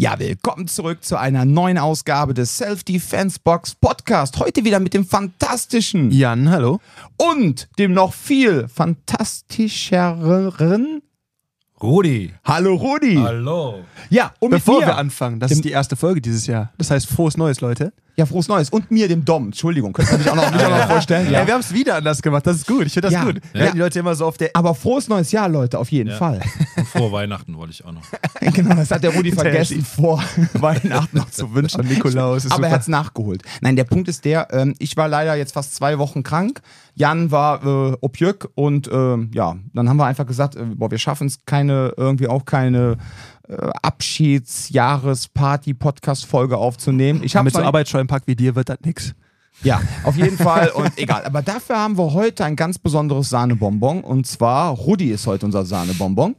Ja, willkommen zurück zu einer neuen Ausgabe des Self-Defense Box Podcast. Heute wieder mit dem fantastischen Jan, hallo. und dem noch viel fantastischeren Rudi. Hallo Rudi. Hallo. Ja, und mit Bevor mir, wir anfangen, das ist die erste Folge dieses Jahr. Das heißt, frohes Neues, Leute. Ja, frohes Neues. Und mir, dem Dom. Entschuldigung, könnt ihr mich auch noch, mich auch noch vorstellen? Ja. wir haben es wieder anders gemacht. Das ist gut. Ich finde das Ja. gut. Ja. Ja. Die Leute immer so auf der. Aber frohes neues Jahr, Leute, auf jeden Ja. Fall. Und frohe Weihnachten wollte ich auch noch. genau, das hat der Rudi vergessen, vor Weihnachten noch zu wünschen. An Nikolaus. Ist Aber er hat es nachgeholt. Nein, der Punkt ist der, ähm, ich war leider jetzt fast zwei Wochen krank. Jan war äh, Opjök und ähm, ja, dann haben wir einfach gesagt, äh, boah, wir schaffen es keine, irgendwie auch keine äh, Abschieds-Jahres-Party-Podcast-Folge aufzunehmen. Ich habe mit so arbeitsscheu Pack wie dir wird das nix. ja, auf jeden Fall und egal. Aber dafür haben wir heute ein ganz besonderes Sahnebonbon und zwar Rudi ist heute unser Sahnebonbon.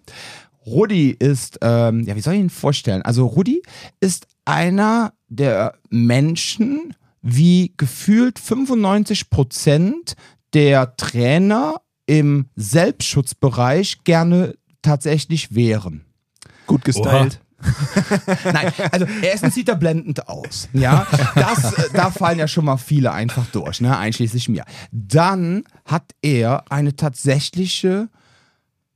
Rudi ist, ähm, ja, wie soll ich ihn vorstellen? Also Rudi ist einer der Menschen, wie gefühlt 95 Prozent der Trainer im Selbstschutzbereich gerne tatsächlich wären. Gut gestylt. Nein, also erstens sieht er blendend aus. Ja, das, äh, da fallen ja schon mal viele einfach durch, ne? einschließlich mir. Dann hat er eine tatsächliche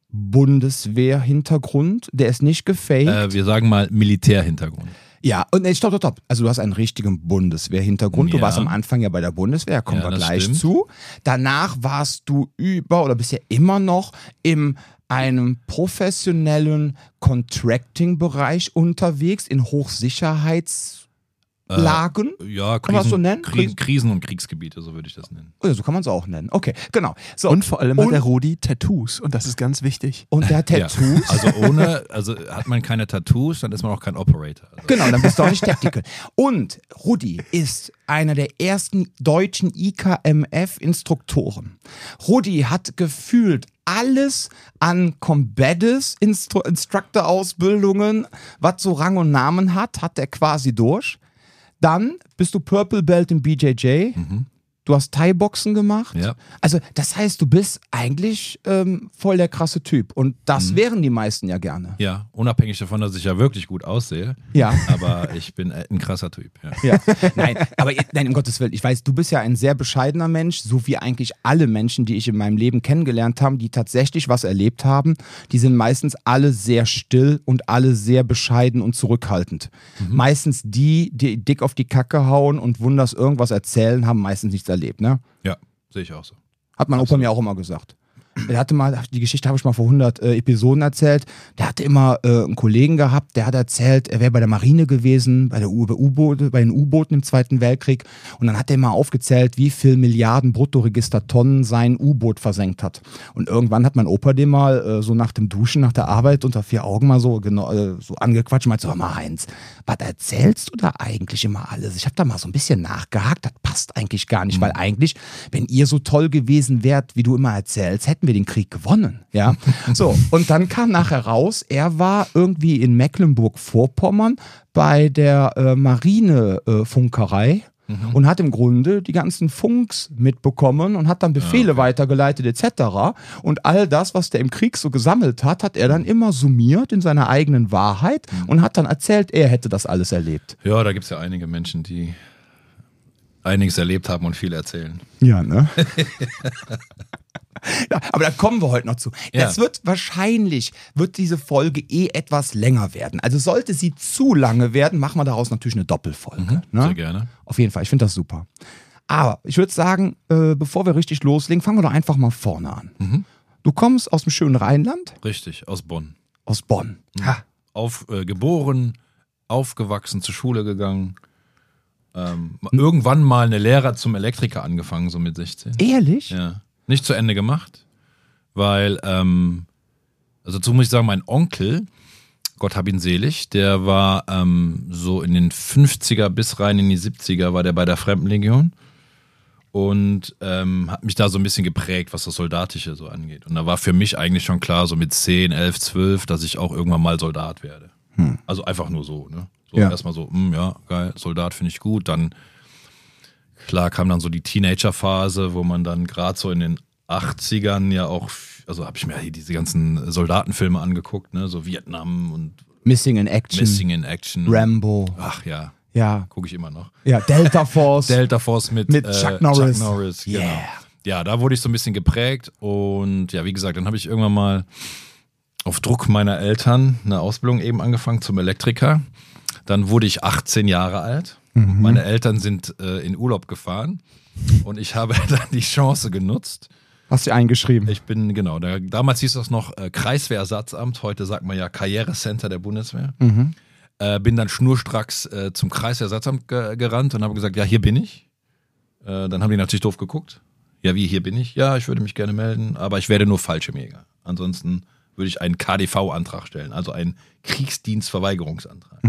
Bundeswehr-Hintergrund, der ist nicht gefaked. Äh, wir sagen mal Militärhintergrund. Ja, und nee, stopp, stopp, stopp. Also du hast einen richtigen Bundeswehr-Hintergrund. Du Ja. warst am Anfang ja bei der Bundeswehr, kommen Ja, wir gleich stimmt. zu. Danach warst du über oder bisher immer noch in einem professionellen Contracting-Bereich unterwegs, in Hochsicherheitslagen. Ja, Kann man das so nennen? Krisen, Krisen und Kriegsgebiete, so würde ich das nennen. Oh ja, so kann man es auch nennen. Okay, genau. So. Und vor allem hat Und- der Rudi Tattoos. Und das ist ganz wichtig. und der hat Tattoos. Ja. Also ohne, also hat man keine Tattoos, dann ist man auch kein Operator. Also, Genau, dann bist du auch nicht Tactical. Und Rudi ist einer der ersten deutschen IKMF-Instruktoren. Rudi hat gefühlt alles an Combadis Instru Instructor-Ausbildungen, was so Rang und Namen hat, hat er quasi durch. Dann bist du Purple Belt im BJJ. Du hast Thai-Boxen gemacht. Ja. Also, das heißt, du bist eigentlich ähm, voll der krasse Typ. Und das Mhm. wären die meisten ja gerne. ja, unabhängig davon, dass ich ja wirklich gut aussehe. Ja. Aber ich bin äh, ein krasser Typ. Ja. Ja, nein, aber nein, um Gottes Willen, ich weiß, du bist ja ein sehr bescheidener Mensch, so wie eigentlich alle Menschen, die ich in meinem Leben kennengelernt habe, die tatsächlich was erlebt haben, die sind meistens alle sehr still und alle sehr bescheiden und zurückhaltend. Meistens die, die dick auf die Kacke hauen und wunders irgendwas erzählen, haben meistens nichts erlebt, ne? ja, sehe ich auch so. Hat mein Opa mir auch immer gesagt. Der hatte mal, die Geschichte habe ich mal vor 100 äh, Episoden erzählt. Der hatte immer äh, einen Kollegen gehabt, der hat erzählt, er wäre bei der Marine gewesen, bei, der U-Boote, bei den U-Booten im Zweiten Weltkrieg. Und dann hat er mal aufgezählt, wie viel Milliarden Bruttoregistertonnen sein U-Boot versenkt hat. Und irgendwann hat mein Opa den mal äh, so nach dem Duschen, nach der Arbeit unter vier Augen mal so, genau, so angequatscht und meinte so, hör mal Heinz, was erzählst du da eigentlich immer alles? Ich habe da mal so ein bisschen nachgehakt, das passt eigentlich gar nicht, weil eigentlich, wenn ihr so toll gewesen wärt, wie du immer erzählst, hätten wir den Krieg gewonnen, ja. So, und dann kam nachher raus, er war irgendwie in Mecklenburg-Vorpommern bei der äh, Marinefunkerei. Und hat im Grunde die ganzen Funks mitbekommen und hat dann Befehle weitergeleitet etc. Und all das, was der im Krieg so gesammelt hat, hat er dann immer summiert in seiner eigenen Wahrheit und hat dann erzählt, er hätte das alles erlebt. Ja, da gibt es ja einige Menschen, die einiges erlebt haben und viel erzählen. Ja, ne? aber da kommen wir heute noch zu. Ja. Das wird wahrscheinlich, wird diese Folge eh etwas länger werden. Also sollte sie zu lange werden, machen wir daraus natürlich eine Doppelfolge. Ne? Mhm. Sehr gerne. Auf jeden Fall, ich finde das super. Aber ich würde sagen, äh, bevor wir richtig loslegen, fangen wir doch einfach mal vorne an. Mhm. Du kommst aus dem schönen Rheinland, Richtig, aus Bonn. aus Bonn. Ha. Auf, äh, geboren, aufgewachsen, zur Schule gegangen. Ähm, irgendwann mal eine Lehre zum Elektriker angefangen, so mit 16. Ehrlich? Ja. Nicht zu Ende gemacht, weil, ähm, also dazu muss ich sagen, mein Onkel, Gott hab ihn selig, der war ähm, so in den 50er bis rein in die 70er, war der bei der Fremdenlegion und ähm, hat mich da so ein bisschen geprägt, was das Soldatische so angeht. Und da war für mich eigentlich schon klar, so mit 10, 11, 12, dass ich auch irgendwann mal Soldat werde. Also einfach nur so, ne? So Ja. erstmal so, hm, ja, geil, Soldat finde ich gut. Dann, klar, kam dann so die Teenagerphase, wo man dann gerade so in den 80ern ja auch, also habe ich mir hier diese ganzen Soldatenfilme angeguckt, ne? So Vietnam und Missing in Action. Missing in Action. Rambo. Ach ja, Ja. gucke ich immer noch. Ja, Delta Force. Delta Force mit, Mit äh, Chuck Norris. Chuck Norris genau. Yeah. Ja, da wurde ich so ein bisschen geprägt und ja, wie gesagt, dann habe ich irgendwann mal auf Druck meiner Eltern eine Ausbildung eben angefangen zum Elektriker. Dann wurde ich 18 Jahre alt. Mhm. Meine Eltern sind äh, in Urlaub gefahren und ich habe dann die Chance genutzt. Hast du eingeschrieben? Ich bin, genau, da, damals hieß das noch äh, Kreiswehrersatzamt, heute sagt man ja Karrierecenter der Bundeswehr. Mhm. Äh, bin dann schnurstracks äh, zum Kreiswehrersatzamt ge gerannt und habe gesagt, ja, hier bin ich. Äh, dann haben die natürlich doof geguckt. Ja, wie, hier bin ich? Ja, ich würde mich gerne melden, aber ich werde nur Fallschirmjäger. Ansonsten würde ich einen KDV-Antrag stellen, also einen Kriegsdienstverweigerungsantrag.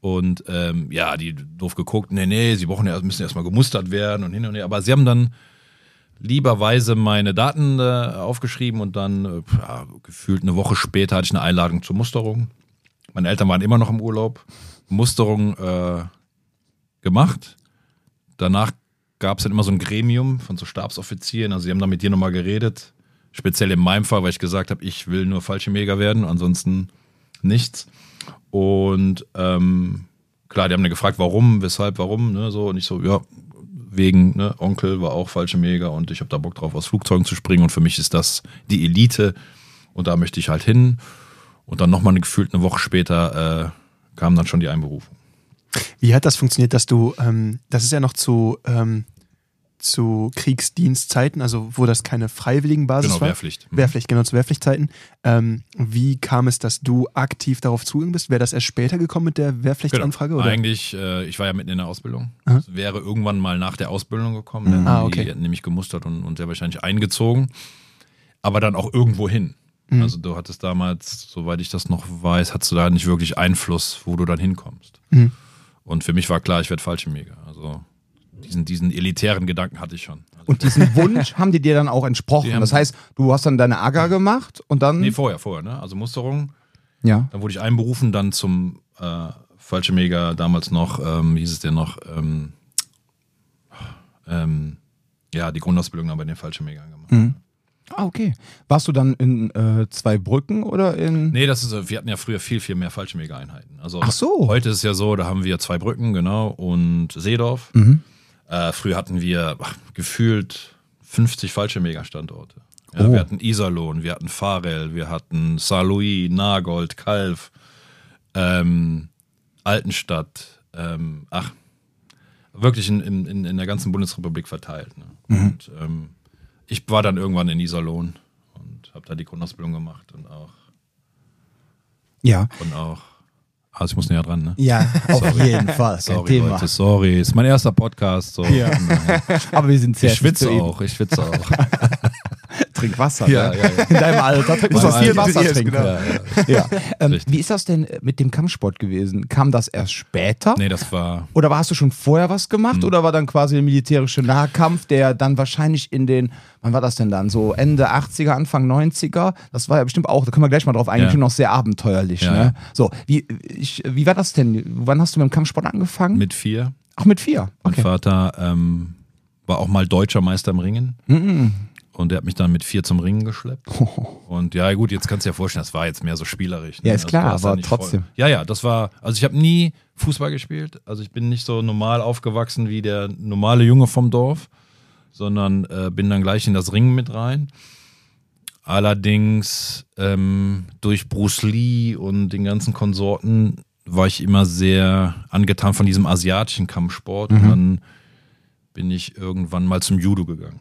Und ähm, ja, die doof geguckt, nee, nee, sie brauchen ja, müssen erstmal gemustert werden und hin und her. Aber sie haben dann lieberweise meine Daten äh, aufgeschrieben und dann äh, ja, gefühlt eine Woche später hatte ich eine Einladung zur Musterung. Meine Eltern waren immer noch im Urlaub. Musterung äh, gemacht. Danach gab es dann immer so ein Gremium von so Stabsoffizieren. Also sie haben dann mit dir nochmal geredet. Speziell in meinem Fall, weil ich gesagt habe, ich will nur Fallschirmjäger werden, ansonsten nichts. Und ähm, klar, die haben dann gefragt, warum, weshalb, warum, ne, so. Und ich so, ja, wegen, ne, Onkel war auch Fallschirmjäger und ich habe da Bock drauf, aus Flugzeugen zu springen. Und für mich ist das die Elite und da möchte ich halt hin. Und dann nochmal gefühlt eine Woche später äh, kam dann schon die Einberufung. Wie hat das funktioniert, dass du, ähm, das ist ja noch zu, ähm, zu Kriegsdienstzeiten, also wo das keine freiwilligen Basis Genau, war? Wehrpflicht. Mhm. Wehrpflicht, genau, zu Wehrpflichtzeiten. Ähm, wie kam es, dass du aktiv darauf zugegangen bist? Wäre das erst später gekommen mit der Wehrpflichtanfrage? Genau. Oder? Eigentlich, äh, ich war ja mitten in der Ausbildung. Es wäre irgendwann mal nach der Ausbildung gekommen. Mhm. Dann Ah, haben okay. Die hätten nämlich gemustert und, und sehr wahrscheinlich eingezogen. Aber dann auch irgendwo hin. Mhm. Also du hattest damals, soweit ich das noch weiß, hattest du da nicht wirklich Einfluss, wo du dann hinkommst. Mhm. Und für mich war klar, ich werde Fallschirmjäger. Also diesen, diesen elitären Gedanken hatte ich schon. Also, Und diesen Wunsch haben die dir dann auch entsprochen. Das heißt, du hast dann deine AGA gemacht und dann. nee, vorher, vorher, ne? Also Musterung, ja. Dann wurde ich einberufen, dann zum äh, Fallschirmjäger, damals noch, ähm, wie hieß es denn noch, ähm, ähm, ja, die Grundausbildung haben bei den Fallschirmjägern gemacht. Mhm. Ah, okay. Warst du dann in äh, zwei Brücken oder in. Nee, das ist, äh, wir hatten ja früher viel, viel mehr Fallschirmjägereinheiten. Also Ach so. heute ist es ja so, da haben wir zwei Brücken, genau, und Seedorf. Mhm. Äh, früher hatten wir ach, gefühlt 50 Fallschirmjäger-Standorte. Ja, Oh. Wir hatten Iserlohn, wir hatten Farel, wir hatten Saarlouis, Nagold, Kalf, ähm, Altenstadt, ähm, ach, wirklich in, in, in in der ganzen Bundesrepublik verteilt. Ne? Mhm. Und ähm, ich war dann irgendwann in Iserlohn und habe da die Grundausbildung gemacht und auch, Ja. und auch, also ich muss näher dran, ne? Ja, auf jeden Fall. Kein Sorry, Thema. Leute, sorry. Ist mein erster Podcast. So. Ja. Aber wir sind sehr Ich schwitze auch, ich schwitze auch. Trink Wasser. Ja, ne? ja, ja. In deinem Alter Beim du viel Alter. Wasser trinken. genau. Ja, ja. Ja. Ähm, wie ist das denn mit dem Kampfsport gewesen? Kam das erst später? Nee, das war. Oder hast du schon vorher was gemacht? Hm. Oder war dann quasi der militärische Nahkampf, der dann wahrscheinlich in den, wann war das denn dann? So Ende 80er, Anfang 90er? Das war ja bestimmt auch, da können wir gleich mal drauf eingehen, noch sehr abenteuerlich. Ja, ne? ja. So, wie, ich, wie war das denn? Wann hast du mit dem Kampfsport angefangen? Mit vier. Ach, mit vier. Mein Okay. Vater ähm, war auch mal deutscher Meister im Ringen. Mhm. Und der hat mich dann mit vier zum Ringen geschleppt. Und ja, gut, jetzt kannst du dir ja vorstellen, das war jetzt mehr so spielerisch. ne? Ja, ist Also, klar, hast aber nicht voll- trotzdem. Ja, ja, das war. Also, ich habe nie Fußball gespielt. Also, ich bin nicht so normal aufgewachsen wie der normale Junge vom Dorf, sondern äh, bin dann gleich in das Ringen mit rein. Allerdings ähm, durch Bruce Lee und den ganzen Konsorten war ich immer sehr angetan von diesem asiatischen Kampfsport. Und dann bin ich irgendwann mal zum Judo gegangen.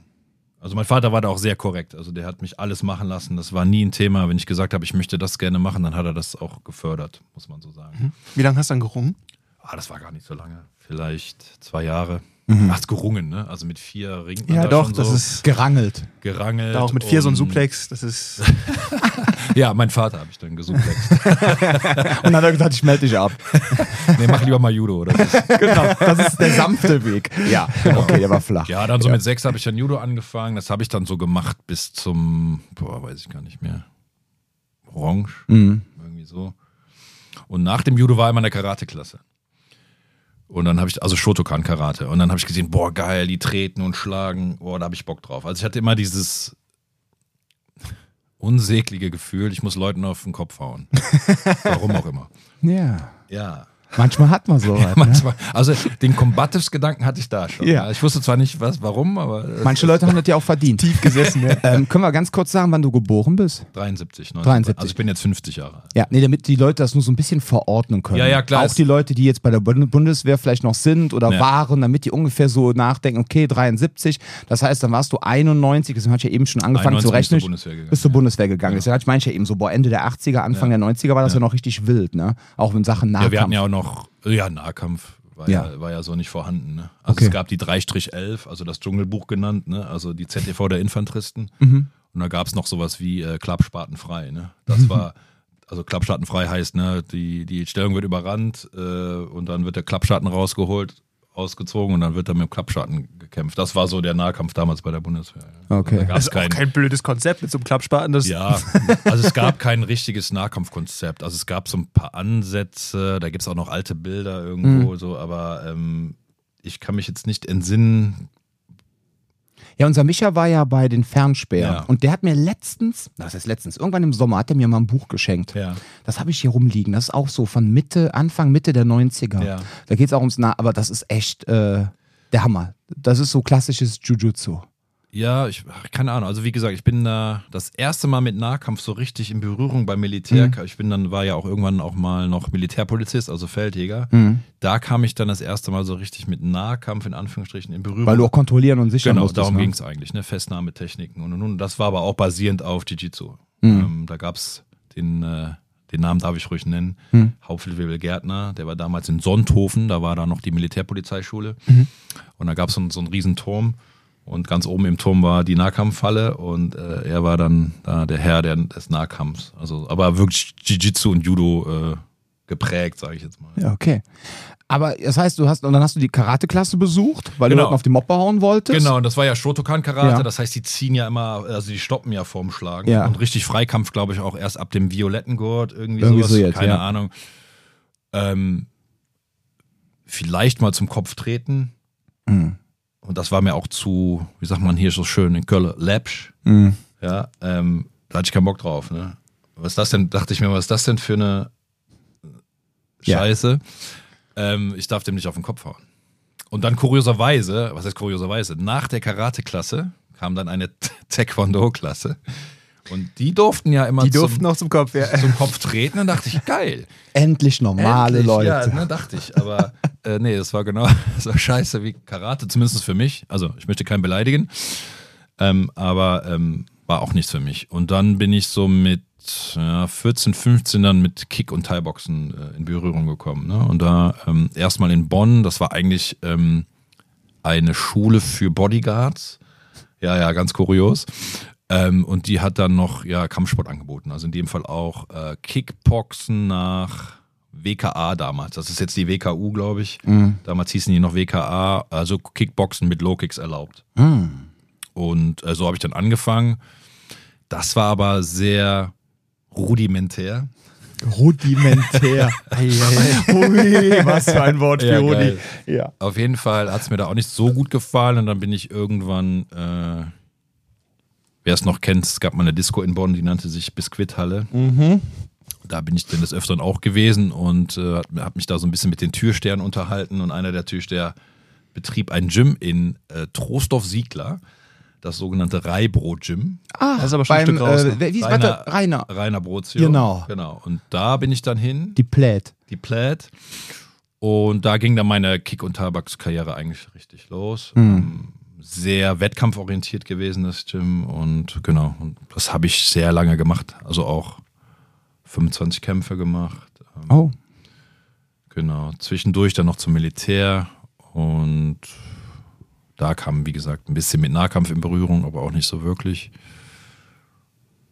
Also mein Vater war da auch sehr korrekt. Also der hat mich alles machen lassen. Das war nie ein Thema. Wenn ich gesagt habe, ich möchte das gerne machen, dann hat er das auch gefördert, muss man so sagen. Wie lange hast du dann gerungen? Ah, das war gar nicht so lange. Vielleicht zwei Jahre. Mhm. Ach, gerungen, ne? Also mit vier Ringen. Ja, doch, das ist Gerangelt. gerangelt. da auch mit vier so ein Suplex. Das ist. Ja, mein Vater habe ich dann gesuplext. Und dann hat er gesagt, ich melde dich ab. nee, mach lieber mal Judo oder so. genau, das ist der sanfte Weg. Ja, okay, der war flach. Ja, dann so mit sechs habe ich dann Judo angefangen. Das habe ich dann so gemacht bis zum, boah, weiß ich gar nicht mehr. Orange, Mhm. irgendwie so. Und nach dem Judo war immer eine Karate-Klasse. Und dann habe ich, also Shotokan Karate. Und dann habe ich gesehen, boah, geil, die treten und schlagen. Boah, da habe ich Bock drauf. Also ich hatte immer dieses unsägliche Gefühl, ich muss Leuten auf den Kopf hauen. Warum auch immer. Ja. Ja. Manchmal hat man sowas. ne? Manchmal, also den Combatives-Gedanken hatte ich da schon. Ja. Ich wusste zwar nicht, was, warum, aber Manche Leute haben das ja auch verdient. Tief gesessen, ja. ähm, können wir ganz kurz sagen, wann du geboren bist? 73, 19, 73. Also ich bin jetzt 50 Jahre alt. Ja, nee, damit die Leute das nur so ein bisschen verordnen können. Ja, ja, klar. Auch die Leute, die jetzt bei der Bund- Bundeswehr vielleicht noch sind oder Ja. waren, damit die ungefähr so nachdenken, okay, 73, das heißt, dann warst du 91, deswegen hatte ich ja eben schon angefangen 91 zu bin ich zur rechnen. Bundeswehr gegangen, Bist zur ja. Bundeswehr gegangen. Deswegen hatte ich meine ich ja eben so, boah, Ende der 80er, Anfang Ja. der 90er war das ja, noch richtig wild, ne? Auch in Sachen Nahkampf. Ja, wir hatten ja auch noch, ja, Nahkampf war ja, Ja. war ja so nicht vorhanden. Ne? Also Okay. es gab die 3-11, also das Dschungelbuch genannt, ne? also die ZTV der Infanteristen. Mhm. Und da gab es noch sowas wie äh, Klappspatenfrei. Ne? Das Mhm. war, also Klappspatenfrei heißt, ne, die, die Stellung wird überrannt äh, und dann wird der Klappschatten rausgeholt, ausgezogen und dann wird da mit dem Klappschatten gekämpft. Das war so der Nahkampf damals bei der Bundeswehr. Okay. Also da Das ist auch kein, kein blödes Konzept mit so einem Klappspaten. Das ja, also es gab kein richtiges Nahkampfkonzept. Also es gab so ein paar Ansätze, da gibt es auch noch alte Bilder irgendwo, so, aber ähm, ich kann mich jetzt nicht entsinnen. Ja, unser Micha war ja bei den Fernspäher Ja. und der hat mir letztens, na, das heißt letztens, irgendwann im Sommer hat er mir mal ein Buch geschenkt. Ja. Das habe ich hier rumliegen. Das ist auch so von Mitte, Anfang, Mitte der 90er. Ja. Da geht es auch ums Nah, aber das ist echt äh, der Hammer. Das ist so klassisches Jujutsu. Ja, ich, keine Ahnung. Also wie gesagt, ich bin da das erste Mal mit Nahkampf so richtig in Berührung beim Militär. Ich bin dann, war ja auch irgendwann auch mal noch Militärpolizist, also Feldjäger. Da kam ich dann das erste Mal so richtig mit Nahkampf in Anführungsstrichen in Berührung. Weil du auch kontrollieren und sichern Genau, musstest. darum ne? ging es eigentlich, ne? Festnahmetechniken und und und. Das war aber auch basierend auf Jiu-Jitsu. Ähm, da gab es den, äh, den Namen darf ich ruhig nennen, Hauptfeldwebel Gärtner, der war damals in Sonthofen, da war da noch die Militärpolizeischule. Und da gab es so, einen- so einen riesen Turm und ganz oben im Turm war die Nahkampfhalle und äh, er war dann da der Herr der, des Nahkampfs. Also, aber wirklich Jiu-Jitsu und Judo äh, geprägt, sage ich jetzt mal. Ja, okay. Aber das heißt, du hast, und dann hast du die Karate-Klasse besucht, weil du Genau. Leuten auf die Moppe hauen wolltest. Genau, und das war ja Shotokan-Karate, Ja. das heißt, die ziehen ja immer, also die stoppen ja vorm Schlagen. Ja. Und richtig Freikampf, glaube ich, auch erst ab dem violetten Gurt, irgendwie, Irgendwie sowas, so jetzt, keine ja. Ahnung. Ähm, vielleicht mal zum Kopf treten. Mhm. Und das war mir auch zu, wie sagt man hier so schön in Köln, läppsch. Mhm. Ja, ähm, da hatte ich keinen Bock drauf. Ne? Was ist das denn, dachte ich mir, was ist das denn für eine Ja. Scheiße? Ähm, ich darf dem nicht auf den Kopf hauen. Und dann kurioserweise, was heißt kurioserweise, nach der Karate-Klasse kam dann eine Taekwondo-Klasse. Und die durften ja immer die durften zum, noch zum Kopf. Ja. zum Kopf treten. Dann dachte ich, geil. Endlich normale Endlich, Leute. Ja, ne, dachte ich. Aber äh, nee, das war genau so scheiße wie Karate, zumindest für mich. Also ich möchte keinen beleidigen. Ähm, aber ähm, war auch nichts für mich. Und dann bin ich so mit ja, 14, 15 dann mit Kick- und Thai-Boxen äh, in Berührung gekommen. Ne? Und da ähm, erstmal in Bonn, das war eigentlich ähm, eine Schule für Bodyguards. Ja, ja, ganz kurios. Ähm, und die hat dann noch ja, Kampfsport angeboten. Also in dem Fall auch äh, Kickboxen nach WKA damals. Das ist jetzt die WKU, glaube ich. Damals hießen die noch WKA, also Kickboxen mit Low-Kicks erlaubt. Und äh, so habe ich dann angefangen. Das war aber sehr rudimentär. Rudimentär. Ui, was für ein Wort Ja, für Rudi. geil. Ja. Auf jeden Fall hat es mir da auch nicht so gut gefallen und dann bin ich irgendwann, äh, wer es noch kennt, es gab mal eine Disco in Bonn, die nannte sich Biskuithalle. Da bin ich dann des Öfteren auch gewesen und äh, habe mich da so ein bisschen mit den Türstern unterhalten und einer der Türsteher betrieb ein Gym in äh, Trostorf-Siegler, das sogenannte Reibro-Gym. Ah, Das ist aber schon ein beim, Stück raus? Äh, wie ist Rainer-? Rainer. Rainer Brozio. Genau. Genau. Und da bin ich dann hin. Die Plät. die Plaid. Und da ging dann meine Kick- und Tabakskarriere eigentlich richtig los. Ähm, sehr wettkampforientiert gewesen, das Gym. Und genau, und das habe ich sehr lange gemacht. Also auch 25 Kämpfe gemacht. Ähm, Oh. Genau. Zwischendurch dann noch zum Militär. Und da kam, wie gesagt, ein bisschen mit Nahkampf in Berührung, aber auch nicht so wirklich.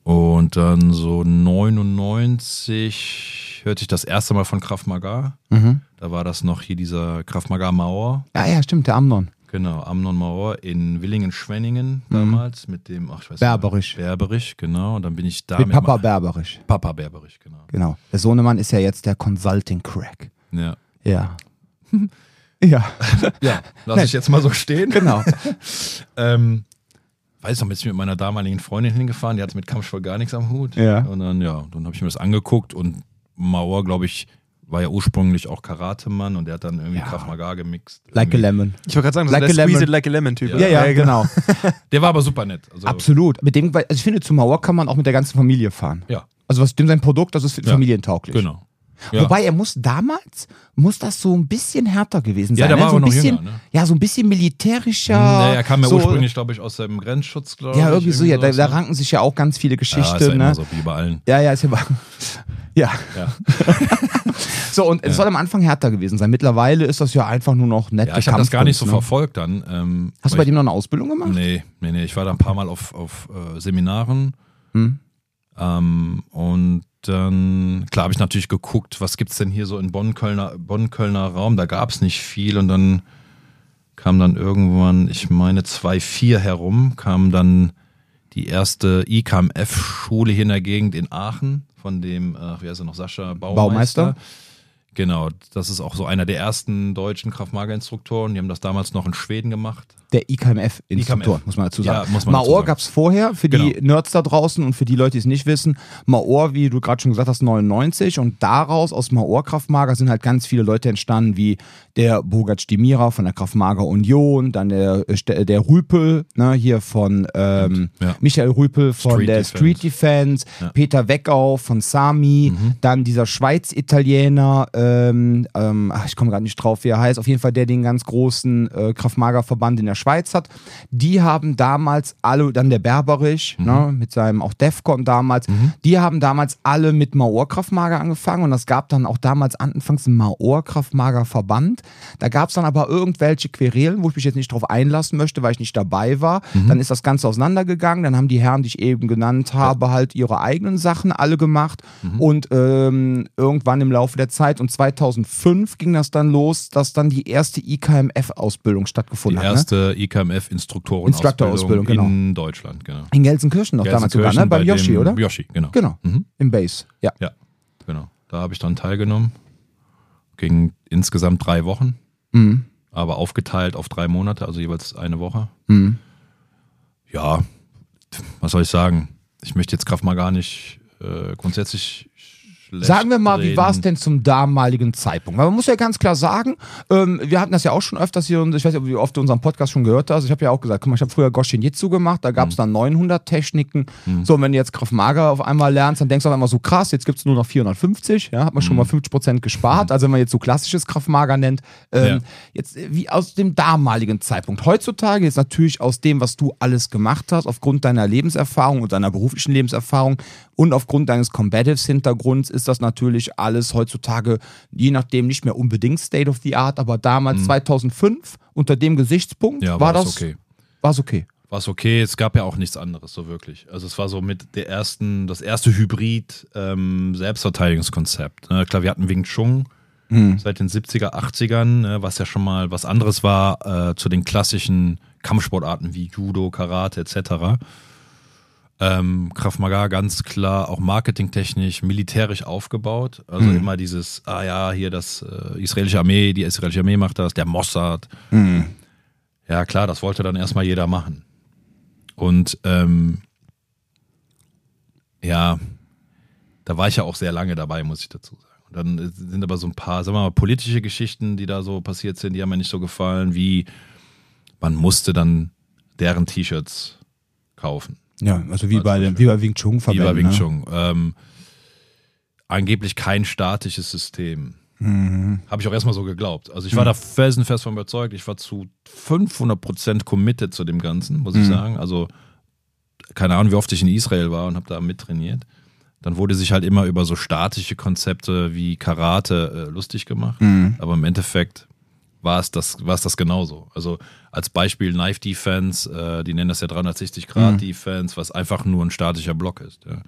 Und dann so 99 hörte ich das erste Mal von Krav Maga. Mhm. Da war das noch hier dieser Krav Maga Mauer. Ja, ja, stimmt, der Amnon. Genau, Amnon Mauer in Willingen-Schwenningen damals mit dem, ach, ich weiß Berberich. nicht. Berberich, genau. Und dann bin ich da Mit Papa Ma- Berberisch. Papa Berberich, genau. Genau. Der Sohnemann ist ja jetzt der Consulting-Crack. Ja. Ja. ja, Ja, lass ich jetzt mal so stehen. genau. Ähm, weiß noch, bin ich mit meiner damaligen Freundin hingefahren, die hatte mit Kampfsport gar nichts am Hut. Ja. Und dann, ja, dann habe ich mir das angeguckt und Mauer, glaube ich, war ja ursprünglich auch Karatemann und der hat dann irgendwie Ja. Krav Maga gemixt. Like a Irgendwie. lemon. Ich wollte gerade sagen, das Like ist der a lemon. Squeeze it like a lemon Typ. Ja, ja, genau. Der war aber super nett. Also, Absolut. Mit dem, also ich finde, zu Mauer kann man auch mit der ganzen Familie fahren. Ja, Also was dem sein Produkt, das ist Ja. familientauglich. genau. Ja. Wobei er muss damals, muss das so ein bisschen härter gewesen Ja, sein. der ne? war so ein noch bisschen, jünger, ne? Ja, so ein bisschen militärischer. Nee, er kam ja so, ursprünglich, glaube ich, aus dem Grenzschutz, glaube ich. Ja, irgendwie so, ja, da, da ne? ranken sich ja auch ganz viele ja, ist Geschichten. ja immer ne? so wie bei allen. Ja, ja, ist ja. Ja. Ja. So, und es soll am Anfang härter gewesen sein. Mittlerweile ist das ja einfach nur noch nette Ja, ich habe das gar nicht so ne? verfolgt dann. Ähm, Hast du bei dem noch eine Ausbildung gemacht? ich, Nee, nee, nee. Ich war da ein paar Mal auf, auf äh, Seminaren. Hm. Ähm, und dann, klar, habe ich natürlich geguckt, was gibt's denn hier so in Bonn-Kölner Bonn-Kölner Raum? Da gab es nicht viel und dann kam dann irgendwann, ich meine 2004 herum, kam dann die erste IKMF-Schule hier in der Gegend in Aachen von dem, äh, wie heißt er noch, Sascha Baumeister. Baumeister? Genau, das ist auch so einer der ersten deutschen Kraft-Maga-Instruktoren. Die haben das damals noch in Schweden gemacht. Der IKMF-Instruktor, IKMF. muss man dazu Ja, sagen. muss man dazu Maor sagen. gab es vorher, für die Genau. Nerds da draußen und für die Leute, die es nicht wissen. Maor, wie du gerade schon gesagt hast, 99 und daraus, aus Maor Kraftmager, sind halt ganz viele Leute entstanden, wie der Bogac Dimira von der Kraftmager Union, dann der, äh, der Rüpel, ne, hier von ähm, Ja. Michael Rüpel von Street der Defense. Street Defense, Ja. Mhm. Peter Weckau von Sami, dann dieser Schweiz-Italiener, ähm, ähm, ach, ich komme gerade nicht drauf, wie er heißt, auf jeden Fall der den ganz großen äh, Kraftmager-Verband in der Schweiz hat. Die haben damals alle, dann der Berberich, Mhm. ne, mit seinem auch Defcon damals, die haben damals alle mit Maor Kraftmager angefangen und es gab dann auch damals anfangs einen Maor Kraftmager Verband. Da gab es dann aber irgendwelche Querelen, wo ich mich jetzt nicht drauf einlassen möchte, weil ich nicht dabei war. Mhm. Dann ist das Ganze auseinandergegangen, dann haben die Herren, die ich eben genannt habe, halt ihre eigenen Sachen alle gemacht Mhm. und ähm, irgendwann im Laufe der Zeit und 2005 ging das dann los, dass dann die erste IKMF-Ausbildung Die stattgefunden hat. Ne? erste IKMF-Instruktoren Instructor-Ausbildung, genau. in Deutschland, genau. In Gelsenkirchen noch damals sogar, ne? Gelsenkirchen Beim bei Yoshi, oder? Yoshi, genau. Genau, Mhm. im Base, ja. Ja, genau. Da habe ich dann teilgenommen. Ging insgesamt drei Wochen, Mhm. aber aufgeteilt auf drei Monate, also jeweils eine Woche. Mhm. Ja, was soll ich sagen? Ich möchte jetzt Kraft mal gar nicht äh, grundsätzlich schlecht Sagen wir mal, wie reden. war es denn zum damaligen Zeitpunkt? Weil man muss ja ganz klar sagen, ähm, wir hatten das ja auch schon öfters hier, und ich weiß nicht, wie oft du unseren Podcast schon gehört hast. Ich habe ja auch gesagt, guck mal, ich habe früher Goshin Jitsu gemacht, da Mhm. gab es dann 900 Techniken. So, und wenn du jetzt Krav Maga auf einmal lernst, dann denkst du auf einmal so krass, jetzt gibt es nur noch 450, ja, hat man schon Mhm. mal 50% gespart. Also wenn man jetzt so klassisches Krav Maga nennt, ähm, Ja. jetzt äh, wie aus dem damaligen Zeitpunkt. Heutzutage jetzt natürlich aus dem, was du alles gemacht hast, aufgrund deiner Lebenserfahrung und deiner beruflichen Lebenserfahrung und aufgrund deines Combatives-Hintergrunds ist das natürlich alles heutzutage, je nachdem, nicht mehr unbedingt State of the Art, aber damals 2005 unter dem Gesichtspunkt Mhm. Ja, war war das es okay. war's okay. War es okay, es gab ja auch nichts anderes so wirklich. Also es war so mit der ersten, das erste Hybrid ähm, Selbstverteidigungskonzept. Ne? Klar, wir hatten Wing Chun seit den 70er, 80ern, ne? was ja schon mal was anderes war äh, zu den klassischen Kampfsportarten wie Judo, Karate etc. Ähm, Krav Maga ganz klar auch marketingtechnisch, militärisch aufgebaut. Also immer dieses, ah ja, hier das äh, israelische Armee, die israelische Armee macht das, der Mossad. Ja, klar, das wollte dann erstmal jeder machen. Und ähm, ja, da war ich ja auch sehr lange dabei, muss ich dazu sagen. Und dann sind aber so ein paar, sagen wir mal, politische Geschichten, die da so passiert sind, die haben mir nicht so gefallen, wie man musste dann deren T-Shirts kaufen. Ja, also wie Also bei, dem, wie bei Wing Chun Wie bei Verbänden. Wing ne? Chun. Ähm, angeblich kein statisches System. Mhm. Habe ich auch erstmal so geglaubt. Also ich war da felsenfest von überzeugt. Ich war zu 500% committed zu dem Ganzen, muss ich Mhm. sagen. Also keine Ahnung, wie oft ich in Israel war und habe da mittrainiert. Dann wurde sich halt immer über so statische Konzepte wie Karate äh, lustig gemacht. Mhm. Aber im Endeffekt war es das, war es das genauso. Also als Beispiel Knife Defense, äh, die nennen das ja 360 Grad Mhm. Defense, was einfach nur ein statischer Block ist. Ja.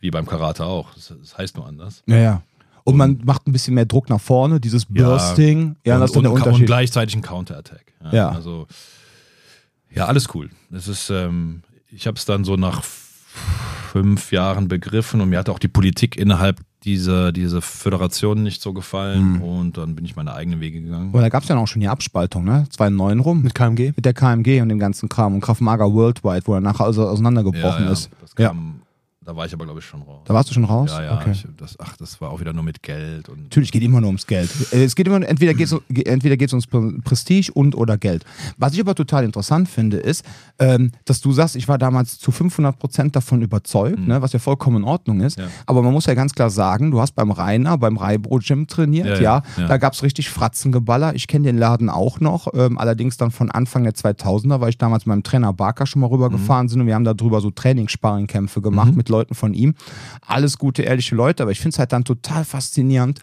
Wie beim Karate auch. Das, das heißt nur anders. Ja, ja. Und man macht ein bisschen mehr Druck nach vorne, dieses Bursting. Ja, und, das ist dann der und, und Unterschied. gleichzeitig ein Counterattack. Ja, Ja. Also, ja, alles cool. Es ist, ähm, ich habe es dann so nach fünf Jahren begriffen und mir hat auch die Politik innerhalb dieser, dieser Föderation nicht so gefallen Mhm. und dann bin ich meine eigenen Wege gegangen. Aber da gab es ja auch schon die Abspaltung, ne? 2009 rum. Mit KMG? Mit der KMG und dem ganzen Kram und Krav Maga Worldwide, wo er nachher also auseinandergebrochen ist. Das Ja. kam, Da war ich aber, glaube ich, schon raus. Da warst du schon raus? Ja, ja. Okay. Ich, das, ach, das war auch wieder nur mit Geld. Und Natürlich geht immer nur ums Geld. Äh, Es geht immer, entweder geht es entweder geht's ums Pre- Prestige und oder Geld. Was ich aber total interessant finde, ist, ähm, dass du sagst, ich war damals zu 500 Prozent davon überzeugt, ne, was ja vollkommen in Ordnung ist. Ja. Aber man muss ja ganz klar sagen, du hast beim Rainer, beim Reibro Gym trainiert, ja. Ja, ja. Da gab es richtig Fratzengeballer. Ich kenne den Laden auch noch, ähm, allerdings dann von Anfang der 2000er, weil ich damals mit meinem Trainer Barker schon mal rübergefahren sind und wir haben da drüber so Trainingssparringkämpfe gemacht mit Leuten von ihm. Alles gute, ehrliche Leute, aber ich finde es halt dann total faszinierend,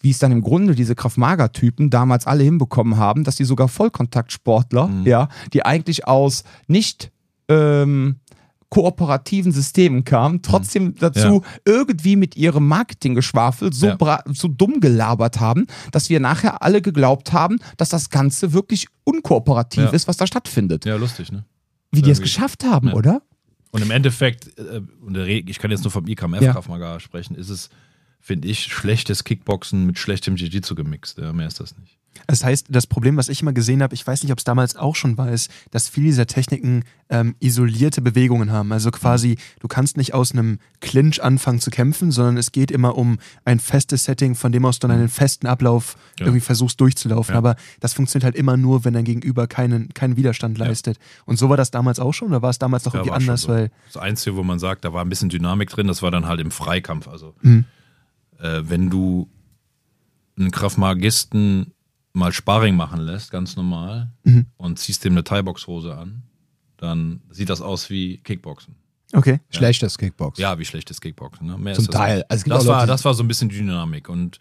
wie es dann im Grunde diese Kraft-Mager-Typen damals alle hinbekommen haben, dass die sogar Vollkontaktsportler, ja, die eigentlich aus nicht ähm, kooperativen Systemen kamen, trotzdem dazu irgendwie mit ihrem Marketinggeschwafel so, Ja. so dumm gelabert haben, dass wir nachher alle geglaubt haben, dass das Ganze wirklich unkooperativ Ja. ist, was da stattfindet. ja, lustig, ne? Wie die es geschafft haben, Ja. oder? Und im Endeffekt, äh, ich kann jetzt nur vom IKMF Ja. Krav Maga sprechen, ist es, finde ich, schlechtes Kickboxen mit schlechtem Jiu-Jitsu gemixt. Ja, mehr ist das nicht. Das heißt, das Problem, was ich immer gesehen habe, ich weiß nicht, ob es damals auch schon war, ist, dass viele dieser Techniken ähm, isolierte Bewegungen haben. Also quasi, du kannst nicht aus einem Clinch anfangen zu kämpfen, sondern es geht immer um ein festes Setting, von dem aus du dann einen festen Ablauf Ja. irgendwie versuchst durchzulaufen. Ja. Aber das funktioniert halt immer nur, wenn dein Gegenüber keinen, keinen Widerstand leistet. Und so war das damals auch schon, oder war es damals noch Ja, irgendwie anders? so. Weil, Das Einzige, wo man sagt, da war ein bisschen Dynamik drin, das war dann halt im Freikampf. Also, Mhm. äh, wenn du einen Kraftmagisten mal Sparring machen lässt, ganz normal, Mhm. und ziehst dem eine Thai-Box-Hose an, dann sieht das aus wie Kickboxen. okay. Schlechtes Kickbox. Ja, wie schlechtes Kickboxen. Ne? Mehr Zum ist das Teil. Also das, war, das war so ein bisschen Dynamik. Und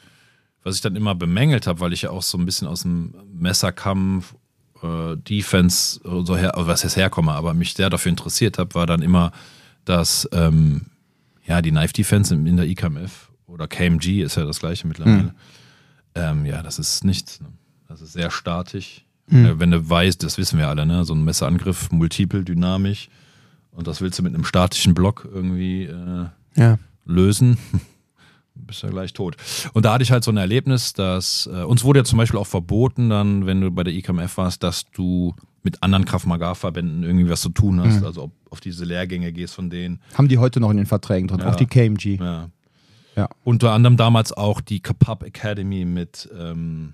was ich dann immer bemängelt habe, weil ich ja auch so ein bisschen aus dem Messerkampf, äh, Defense, so her, was heißt herkomme, aber mich sehr dafür interessiert habe, war dann immer, dass ähm, ja, die Knife Defense in, in der IKMF oder KMG ist ja das gleiche mittlerweile. Mhm. Ähm, ja, das ist nichts. Ne? Das ist sehr statisch. Mhm. Wenn du weißt, das wissen wir alle, ne? so ein Messerangriff, multiple, dynamisch. Und das willst du mit einem statischen Block irgendwie äh, Ja. lösen, bist ja gleich tot. Und da hatte ich halt so ein Erlebnis, dass äh, uns wurde ja zum Beispiel auch verboten, dann, wenn du bei der IKMF warst, dass du mit anderen Krav Maga-Verbänden irgendwie was zu tun hast. Mhm. Also ob auf diese Lehrgänge gehst von denen. Haben die heute noch in den Verträgen drin, Ja. auch die KMG. Ja. Ja. Unter anderem damals auch die Kapap Academy mit ähm,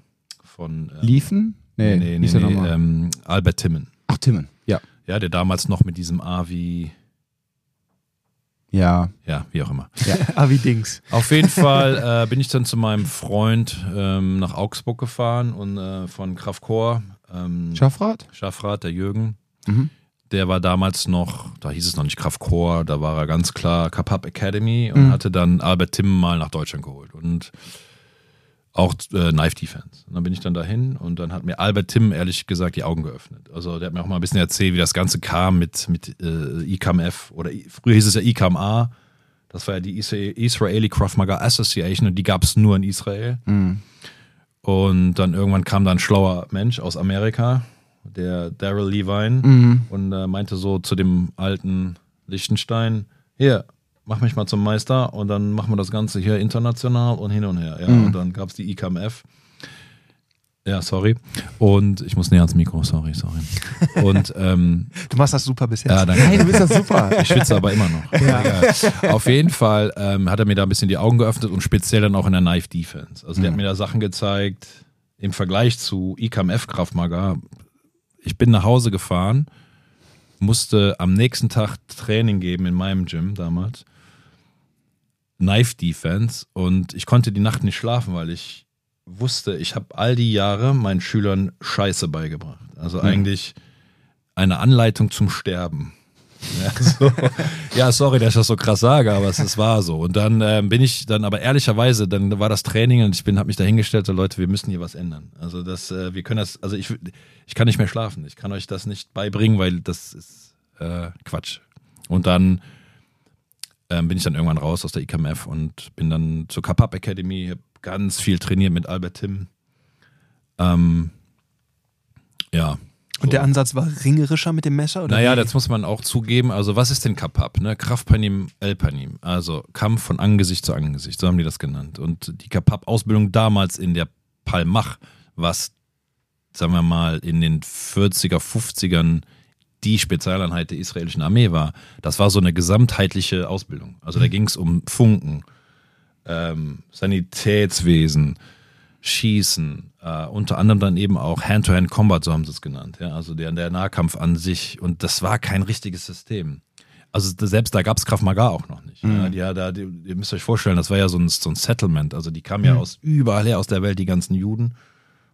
von ähm, Liefen? Nee, nee, nee, nee, nochmal? ähm, Albert Timmen. Ach, Timmen. Ja. Ja, der damals noch mit diesem Avi, Ja. ja, wie auch immer. Ah, wie Dings. Auf jeden Fall äh, bin ich dann zu meinem Freund ähm, nach Augsburg gefahren und äh, von Kraftcore, ähm, Schaffrat? Schaffrat, der Jürgen, Mhm. der war damals noch, da hieß es noch nicht Kraftcore, da war er ganz klar Kapap Academy und Mhm. hatte dann Albert Timm mal nach Deutschland geholt und auch äh, Knife Defense. Und dann bin ich dann dahin und dann hat mir Albert Timm ehrlich gesagt die Augen geöffnet. Also der hat mir auch mal ein bisschen erzählt, wie das Ganze kam mit, mit äh, IKMF oder I, früher hieß es ja IKMA. Das war ja die Isra- Israeli Krav Maga Association und die gab es nur in Israel. Mhm. Und dann irgendwann kam da ein schlauer Mensch aus Amerika, der Daryl Levine, Mhm. und äh, meinte so zu dem alten Liechtenstein, hier, mach mich mal zum Meister und dann machen wir das Ganze hier international und hin und her. Ja, Mhm. Und dann gab es die IKMF. Ja, sorry. Und ich muss näher ans Mikro, sorry, sorry. Und ähm, Du machst das super bis jetzt. ja, danke. Hey, du bist ja super. Ich schwitze aber immer noch. Egal. Auf jeden Fall ähm, hat er mir da ein bisschen die Augen geöffnet und speziell dann auch in der Knife Defense. Also der hat mir da Sachen gezeigt im Vergleich zu IKMF Kraftmaga. Ich bin nach Hause gefahren, musste am nächsten Tag Training geben in meinem Gym damals. Knife Defense und ich konnte die Nacht nicht schlafen, weil ich wusste, ich habe all die Jahre meinen Schülern Scheiße beigebracht. Also eigentlich eine Anleitung zum Sterben. Ja, so. ja, sorry, dass ich das so krass sage, aber es, es war so. Und dann ähm, bin ich dann aber ehrlicherweise, dann war das Training und ich bin, habe mich dahingestellt, so, Leute, wir müssen hier was ändern. Also das, äh, wir können das, also ich, ich kann nicht mehr schlafen. Ich kann euch das nicht beibringen, weil das ist äh, Quatsch. Und dann ähm, bin ich dann irgendwann raus aus der IKMF und bin dann zur Kapap Academy, hab ganz viel trainiert mit Albert Tim. Ähm, ja, Und der Ansatz war ringerischer mit dem Messer? Oder Naja, wie? das muss man auch zugeben. Also, was ist denn Kapap? Ne? Kraftpanim, Elpanim. Also Kampf von Angesicht zu Angesicht, so haben die das genannt. Und die Kapap-Ausbildung damals in der Palmach, was, sagen wir mal, in den 40er, 50ern die Spezialeinheit der israelischen Armee war, das war so eine gesamtheitliche Ausbildung. Also da ging es um Funken, ähm, Sanitätswesen, Schießen, äh, unter anderem dann eben auch Hand-to-Hand-Combat, so haben sie es genannt. Ja? Also der, der Nahkampf an sich. Und das war kein richtiges System. Also selbst da gab es Krav Maga auch noch nicht. Die, ja, da, die, ihr müsst euch vorstellen, das war ja so ein, so ein Settlement. Also die kamen ja aus überall her aus der Welt, die ganzen Juden.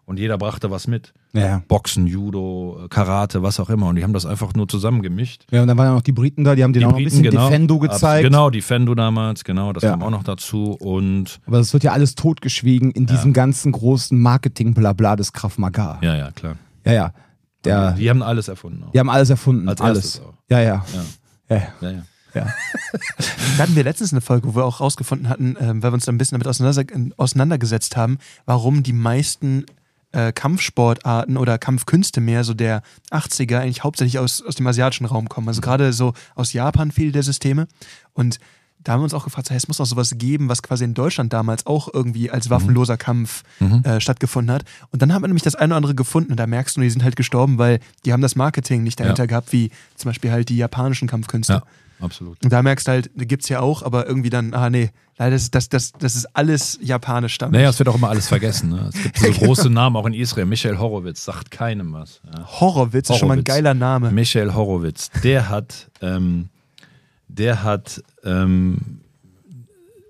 Und jeder brachte was mit. Ja. Boxen, Judo, Karate, was auch immer. Und die haben das einfach nur zusammengemischt. Ja, und dann waren ja noch die Briten da, die haben denen Die auch noch ein Briten, bisschen genau. Defendo gezeigt. Genau, Defendo damals, genau, das Ja. kam auch noch dazu. Und Aber das wird ja alles totgeschwiegen in diesem ganzen großen Marketing-Blabla des Krav Maga. ja, ja, klar. Ja, ja. Der, Die haben alles erfunden. Auch. die haben alles erfunden. Als alles. Ja, ja. Ja. ja. ja. Ja, ja. ja. Da hatten wir letztens eine Folge, wo wir auch rausgefunden hatten, ähm, weil wir uns da ein bisschen damit auseinander, auseinandergesetzt haben, warum die meisten äh, Kampfsportarten oder Kampfkünste mehr so der 80er eigentlich hauptsächlich aus, aus dem asiatischen Raum kommen. Also gerade so aus Japan viele der Systeme. Und da haben wir uns auch gefragt, so, hey, es muss auch sowas geben, was quasi in Deutschland damals auch irgendwie als waffenloser Kampf äh, stattgefunden hat. Und dann haben wir nämlich das eine oder andere gefunden und da merkst du, die sind halt gestorben, weil die haben das Marketing nicht dahinter Ja. gehabt, wie zum Beispiel halt die japanischen Kampfkünste. ja absolut. Und da merkst du halt, gibt's ja auch, aber irgendwie dann, ah nee, leider ist das, das, das ist alles japanisch damit. Naja, es wird auch immer alles vergessen. Ne? Es gibt so große Namen auch in Israel. Michael Horowitz sagt keinem was. Ja. Horrorwitz ist schon mal ein Horowitz. geiler Name. Michael Horowitz, der hat, ähm, der hat, ähm,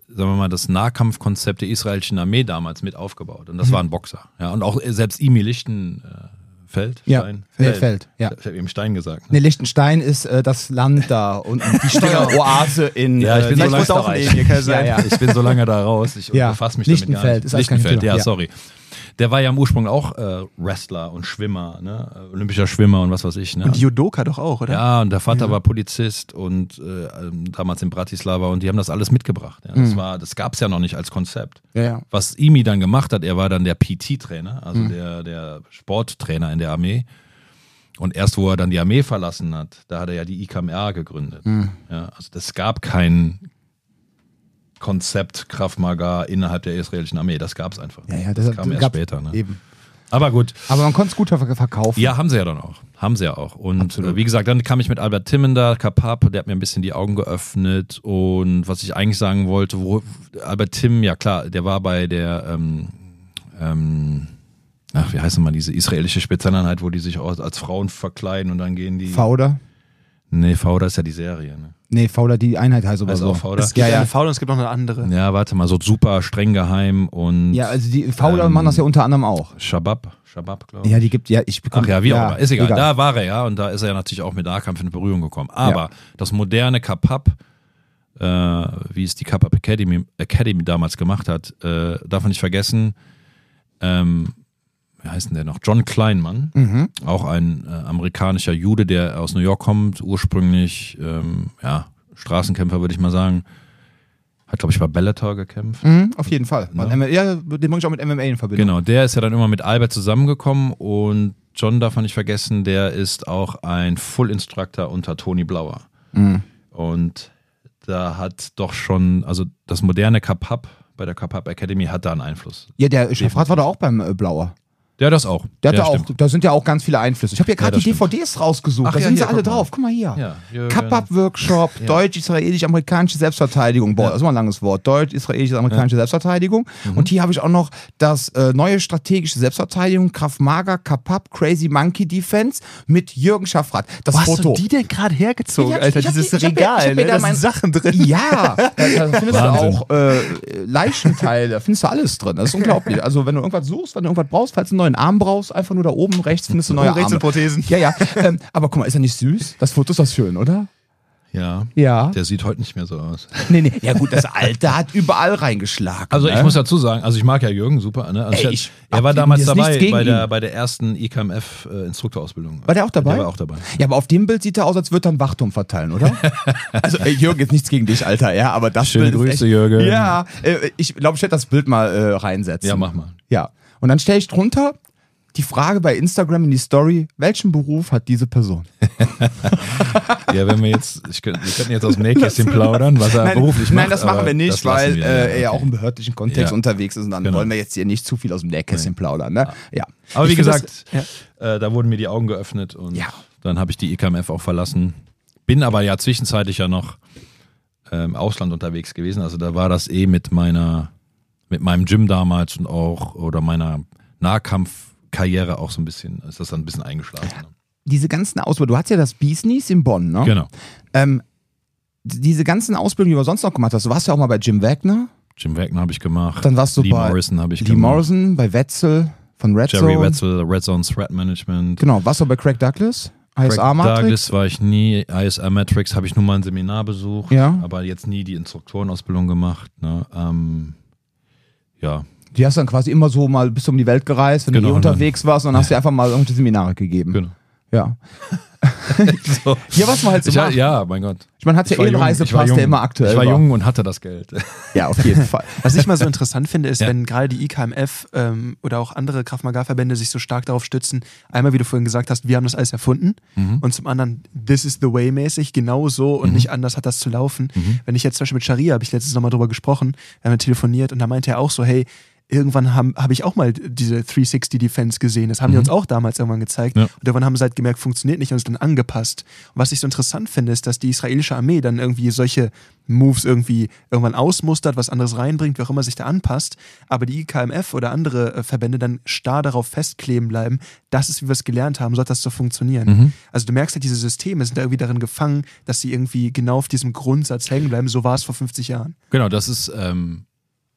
sagen wir mal, das Nahkampfkonzept der israelischen Armee damals mit aufgebaut. Und das Mhm. war ein Boxer. Ja, und auch selbst Imi Lichtenfeld, Ja, Stein, Feld, Feld, ja. Ich habe eben Stein gesagt. Ne? Ne, Liechtenstein ist äh, das Land da und die Steueroase in Ja, ich bin äh, so sein. Ja, ja. Ich bin so lange da raus, ich Ja, befasse mich damit gar nicht. ist Lichtenfeld, ja. sorry. Der war ja im Ursprung auch äh, Wrestler und Schwimmer, ne? Olympischer Schwimmer und was weiß ich. Ne? Und Judoka doch auch, oder? Ja, und der Vater war Polizist und äh, ähm, damals in Bratislava und die haben das alles mitgebracht. Ja. Das, war, das gab es ja noch nicht als Konzept. Ja, ja. Was Imi dann gemacht hat, er war dann der PT-Trainer, also der, der Sporttrainer in der Armee. Und erst wo er dann die Armee verlassen hat, da hat er ja die IKMR gegründet. Ja, also es gab kein Konzept Krav Maga innerhalb der israelischen Armee. Das gab es einfach. Ja, nicht. ja, das, kam erst später. Ne? Eben. Aber gut. Aber man konnte es gut ver- verkaufen. Ja, haben sie ja dann auch. Haben sie ja auch. Und Absolut. äh, wie gesagt, dann kam ich mit Albert Timmen da, Kapap, der hat mir ein bisschen die Augen geöffnet. Und was ich eigentlich sagen wollte, wo Albert Tim, ja klar, der war bei der, ähm, ähm, ach, wie heißt denn mal diese israelische Spezialeinheit, wo die sich auch als Frauen verkleiden und dann gehen die. Fauder? nee, Fauder ist ja die Serie, ne? Nee, Fauder, die Einheit heißt aber Also so. auch Fauder? Es gibt Ja, eine ja. Faul und es gibt noch eine andere. Ja, warte mal, so super streng geheim und Ja, also die Fauder Ähm, machen das ja unter anderem auch. Shabab, Shabab, glaube ich. Ja, die gibt, ja, ich bekomme. Ach ja, wie auch immer. Ist egal. Da war er ja und da ist er ja natürlich auch mit Nahkampf in Berührung gekommen. Aber Ja. das moderne Kapap, äh, wie es die Kapap Academy, Academy damals gemacht hat, äh, darf man nicht vergessen, ähm, wie heißt denn der noch? John Kleinmann, Mhm. auch ein äh, amerikanischer Jude, der aus New York kommt, ursprünglich, ähm, ja, Straßenkämpfer würde ich mal sagen. Hat, glaube ich, bei Bellator gekämpft. Mhm, auf jeden Fall. Ja. MMA Ja, den bringe ich auch mit MMA in Verbindung. Genau, der ist ja dann immer mit Albert zusammengekommen und John darf man nicht vergessen, der ist auch ein Full Instructor unter Tony Blauer. Mhm. Und da hat doch schon, also das moderne Kapap bei der Kapap Academy hat da einen Einfluss. Ja, der Schafrat war da auch beim äh, Blauer. Der das auch. Der hat Ja, da auch, da sind ja auch ganz viele Einflüsse. Ich habe hier gerade die stimmt. DVDs rausgesucht. Ach da ja, sind sie alle drauf. Guck mal hier. Ja. Kapap-Workshop, deutsch-israelisch-amerikanische Selbstverteidigung. Boah, das ist mal ein langes Wort. Deutsch-israelisch-amerikanische Selbstverteidigung. Mhm. Und hier habe ich auch noch das äh, neue strategische Selbstverteidigung, Krav Maga, Kapap, Crazy Monkey Defense mit Jürgen Schaffrath. Das Wo hast Foto. du die denn gerade hergezogen, Alter? ich Dieses die- Regal, ne? da sind Sachen drin. Ja, da, da findest du auch äh, Leichenteile, da findest du alles drin. Das ist unglaublich. Also wenn du irgendwas suchst, wenn du irgendwas brauchst, falls du einen neuen neuen Arm brauchst, einfach nur da oben rechts findest du neue Arme. Rechts Prothesen. Ja, ja. ähm, aber guck mal, ist er nicht süß? Das Foto ist doch schön, oder? Ja. Ja. Der sieht heute nicht mehr so aus. Nee, nee. Ja, gut, das Alter hat überall reingeschlagen. Also, ich ne? muss dazu sagen, also ich mag ja Jürgen super. Ne? Also Ey, ich, er war damals dabei bei der, bei der ersten IKMF-Instruktorausbildung. Äh, war der auch dabei? Der war auch dabei. Ja, aber auf dem Bild sieht er aus, als würde er einen Wachturm verteilen, oder? also, äh, Jürgen, jetzt nichts gegen dich, Alter, ja, aber das Schöne Bild. Schöne Grüße, echt, Jürgen. Ja, äh, ich glaube, ich werde das Bild mal äh, reinsetzen. Ja, mach mal. Ja. Und dann stelle ich drunter, die Frage bei Instagram in die Story, welchen Beruf hat diese Person? Ja, wenn wir jetzt, ich könnt, wir könnten jetzt aus dem Nähkästchen plaudern, was er nein, beruflich macht. nein, das machen wir nicht, weil wir, äh, er ja okay. auch im behördlichen Kontext Ja. unterwegs ist und dann Genau. wollen wir jetzt hier nicht zu viel aus dem Nähkästchen plaudern. Ne? Ja. Aber wie Ich find gesagt, das- äh, da wurden mir die Augen geöffnet und Ja. dann habe ich die EKMF auch verlassen. Bin aber ja zwischenzeitlich ja noch äh, im Ausland unterwegs gewesen. Also da war das eh mit meiner, mit meinem Gym damals und auch oder meiner Nahkampfkarriere auch so ein bisschen, ist das dann ein bisschen eingeschlafen. Ne? Diese ganzen Ausbildungen, du hast ja das Business in Bonn, ne? Genau. Ähm, diese ganzen Ausbildungen, die du sonst noch gemacht hast, du warst ja auch mal bei Jim Wagner, Jim Wagner habe ich gemacht. Dann warst du Lee bei Morrison habe ich Lee gemacht. Morrison, bei Wetzel von Red Jerry Zone. Wetzel, Red Zone Threat Management. Genau, warst du bei Craig Douglas? Craig ISA Matrix? Douglas war ich nie, ISR Matrix habe ich nur mal ein Seminar besucht, Ja. aber jetzt nie die Instruktorenausbildung gemacht. Ne? Ähm, ja, Die hast du dann quasi immer so mal bis um die Welt gereist, wenn Genau, du und dann- unterwegs warst und dann hast du einfach mal irgendwelche Seminare gegeben. genau. Ja. So. Ja, was man halt so Ich, macht. ja, mein Gott. Ich meine, hat ja war eh einen war Reisepass, der immer aktuell Ich war war. jung und hatte das Geld. Ja, auf jeden Fall. Was ich mal so interessant finde, ist, Ja. wenn gerade die IKMF ähm, oder auch andere Kraft-Maga-Verbände sich so stark darauf stützen, einmal, wie du vorhin gesagt hast, wir haben das alles erfunden Mhm. und zum anderen, this is the way mäßig, genau so und nicht anders hat das zu laufen. Mhm. Wenn ich jetzt zum Beispiel mit Sharia, habe ich letztens nochmal drüber gesprochen, wir haben telefoniert und da meinte er auch so, hey, irgendwann habe hab ich auch mal diese 360 Defense gesehen. Das haben die uns auch damals irgendwann gezeigt. Mhm. Ja. Und irgendwann haben sie halt gemerkt, funktioniert nicht und es dann angepasst. Und was ich so interessant finde, ist, dass die israelische Armee dann irgendwie solche Moves irgendwie irgendwann ausmustert, was anderes reinbringt, wie auch immer sich da anpasst. Aber die IKMF oder andere äh, Verbände dann starr darauf festkleben bleiben, das ist, wie wir es gelernt haben, so hat das zu funktionieren. Mhm. Also du merkst halt, diese Systeme sind da irgendwie darin gefangen, dass sie irgendwie genau auf diesem Grundsatz hängen bleiben. So war es vor 50 Jahren. Genau, das ist, ähm,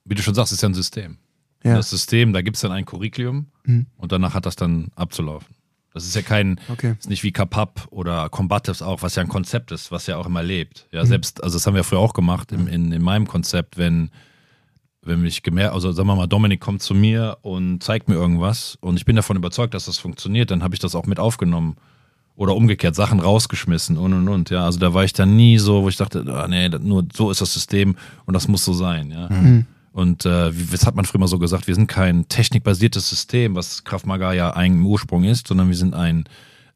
wie du schon sagst, ist ja ein System. Ja. Das System, da gibt es dann ein Curriculum Mhm. und danach hat das dann abzulaufen. Das ist ja kein, Okay. ist nicht wie Kapap oder Combatives auch, was ja ein Konzept ist, was ja auch immer lebt. Mhm. Ja, selbst, also das haben wir früher auch gemacht im, in, in meinem Konzept, wenn, wenn mich gemerkt, also sagen wir mal, Dominik kommt zu mir und zeigt mir irgendwas und ich bin davon überzeugt, dass das funktioniert, dann habe ich das auch mit aufgenommen. Oder umgekehrt, Sachen rausgeschmissen und und und. Ja, also da war ich dann nie so, wo ich dachte, ah, nee, nur so ist das System und das muss so sein. Ja. Und äh, das hat man früher mal so gesagt, wir sind kein technikbasiertes System, was Krav Maga ja eigentlich im Ursprung ist, sondern wir sind ein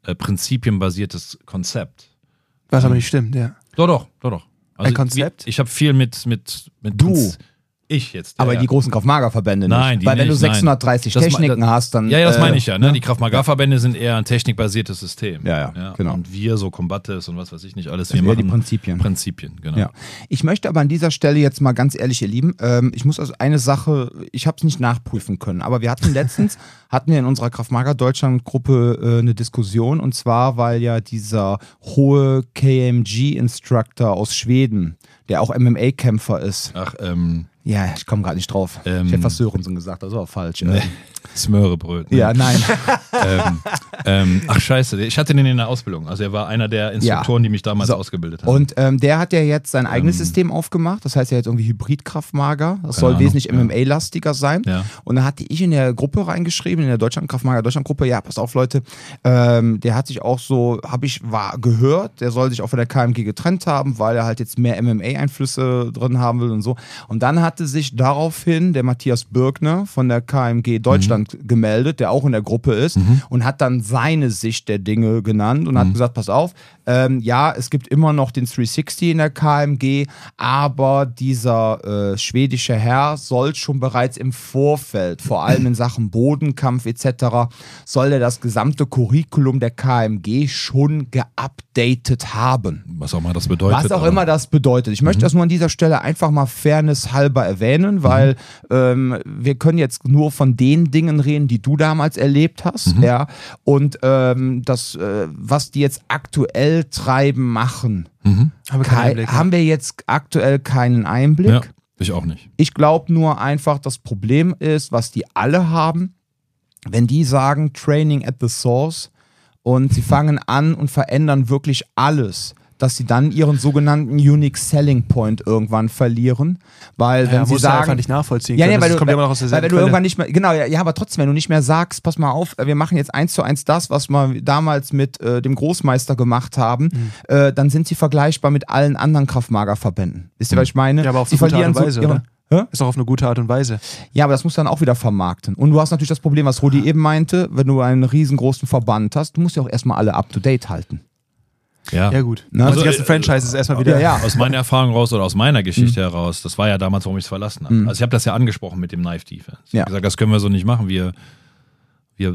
äh, prinzipienbasiertes Konzept. Was aber nicht stimmt, ja. Doch, doch, doch, doch. Also Ein Konzept? wie- Ich habe viel mit, mit, mit Du. Prinz- Ich jetzt. Aber ja, die großen Kraft-Mager-Verbände nicht. Nein, die Weil wenn nicht, du nein. 630 Das me- Techniken das- hast, dann. Ja, ja, das äh, meine ich ja. Ne? Die Kraft-Maga-Verbände sind eher ein technikbasiertes System. Ja, ja, genau. Und wir so Combates und was weiß ich nicht alles. Das Wir machen die Prinzipien. Prinzipien, genau. Ja. Ich möchte aber an dieser Stelle jetzt mal ganz ehrlich, ihr Lieben, ähm, ich muss also eine Sache, ich habe es nicht nachprüfen können, aber wir hatten letztens, hatten wir in unserer Kraftmager Deutschland Gruppe äh, eine Diskussion und zwar, weil ja dieser hohe KMG-Instructor aus Schweden, der auch MMA-Kämpfer ist, Ach, ähm, ja, ich komme gerade nicht drauf. Ähm, ich hätte fast Sörensen gesagt, das war falsch. nee. Smörebröt. Ne? Ja, nein. ähm, ähm, ach scheiße, ich hatte den in der Ausbildung. Also er war einer der Instruktoren, die mich damals So. ausgebildet haben. Und ähm, der hat ja jetzt sein eigenes Ähm. System aufgemacht. Das heißt, er hat irgendwie Hybridkraftmager. Das soll Ahnung, wesentlich ja. MMA-lastiger sein. Ja. Und da hatte ich in der Gruppe reingeschrieben, in der Deutschland Kraftmager Deutschland Gruppe, ja, pass auf, Leute, ähm, der hat sich auch so, habe ich war gehört, der soll sich auch von der KMG getrennt haben, weil er halt jetzt mehr MMA-Einflüsse drin haben will und so. Und dann hatte sich daraufhin der Matthias Birkner von der KMG Deutschland Mhm. Gemeldet, der auch in der Gruppe ist, und hat dann seine Sicht der Dinge genannt und Mhm. hat gesagt, pass auf, ähm, ja, es gibt immer noch den 360 in der KMG, aber dieser äh, schwedische Herr soll schon bereits im Vorfeld, vor allem in Sachen Bodenkampf etc., soll er das gesamte Curriculum der KMG schon geupdatet haben. was auch immer das bedeutet. Was auch immer das bedeutet. Ich Mhm. möchte das nur an dieser Stelle einfach mal fairnesshalber erwähnen, weil ähm, wir können jetzt nur von den Dingen reden, die du damals erlebt hast, Mhm. ja. Und ähm, das, äh, was die jetzt aktuell treiben, machen, Mhm. Aber kei- kein Einblick. haben wir jetzt aktuell keinen Einblick. Ja, ich auch nicht. Ich glaube nur einfach, das Problem ist, was die alle haben, wenn die sagen Training at the Source und sie fangen an und verändern wirklich alles, dass sie dann ihren sogenannten Unique Selling Point irgendwann verlieren, weil ja, wenn sie du einfach sagen, nicht nachvollziehen ja, können. nee, weil, du, kommt ja immer noch aus weil derselben wenn du irgendwann nicht mehr, genau, ja, ja, aber trotzdem, wenn du nicht mehr sagst, pass mal auf, wir machen jetzt eins zu eins das, was wir damals mit äh, dem Großmeister gemacht haben, Mhm. äh, dann sind sie vergleichbar mit allen anderen Kraftmagerverbänden. Wisst ihr, was ich meine? Ja, aber auf sie verlieren Art und Weise, so ihre? Hä? Ist doch auf eine gute Art und Weise. Ja, aber das musst du dann auch wieder vermarkten. Und du hast natürlich das Problem, was Rudi eben meinte, wenn du einen riesengroßen Verband hast, du musst ja auch erstmal alle up to date halten. Ja. Ja, gut. Na, Also, also, die ganzen äh, Franchises erstmal wieder. Ja. Aus meiner Erfahrung raus oder aus meiner Geschichte heraus, das war ja damals, warum ich es verlassen habe. Also ich habe das ja angesprochen mit dem Knife Defense. Ich Ja. habe gesagt, das können wir so nicht machen. Wir, wir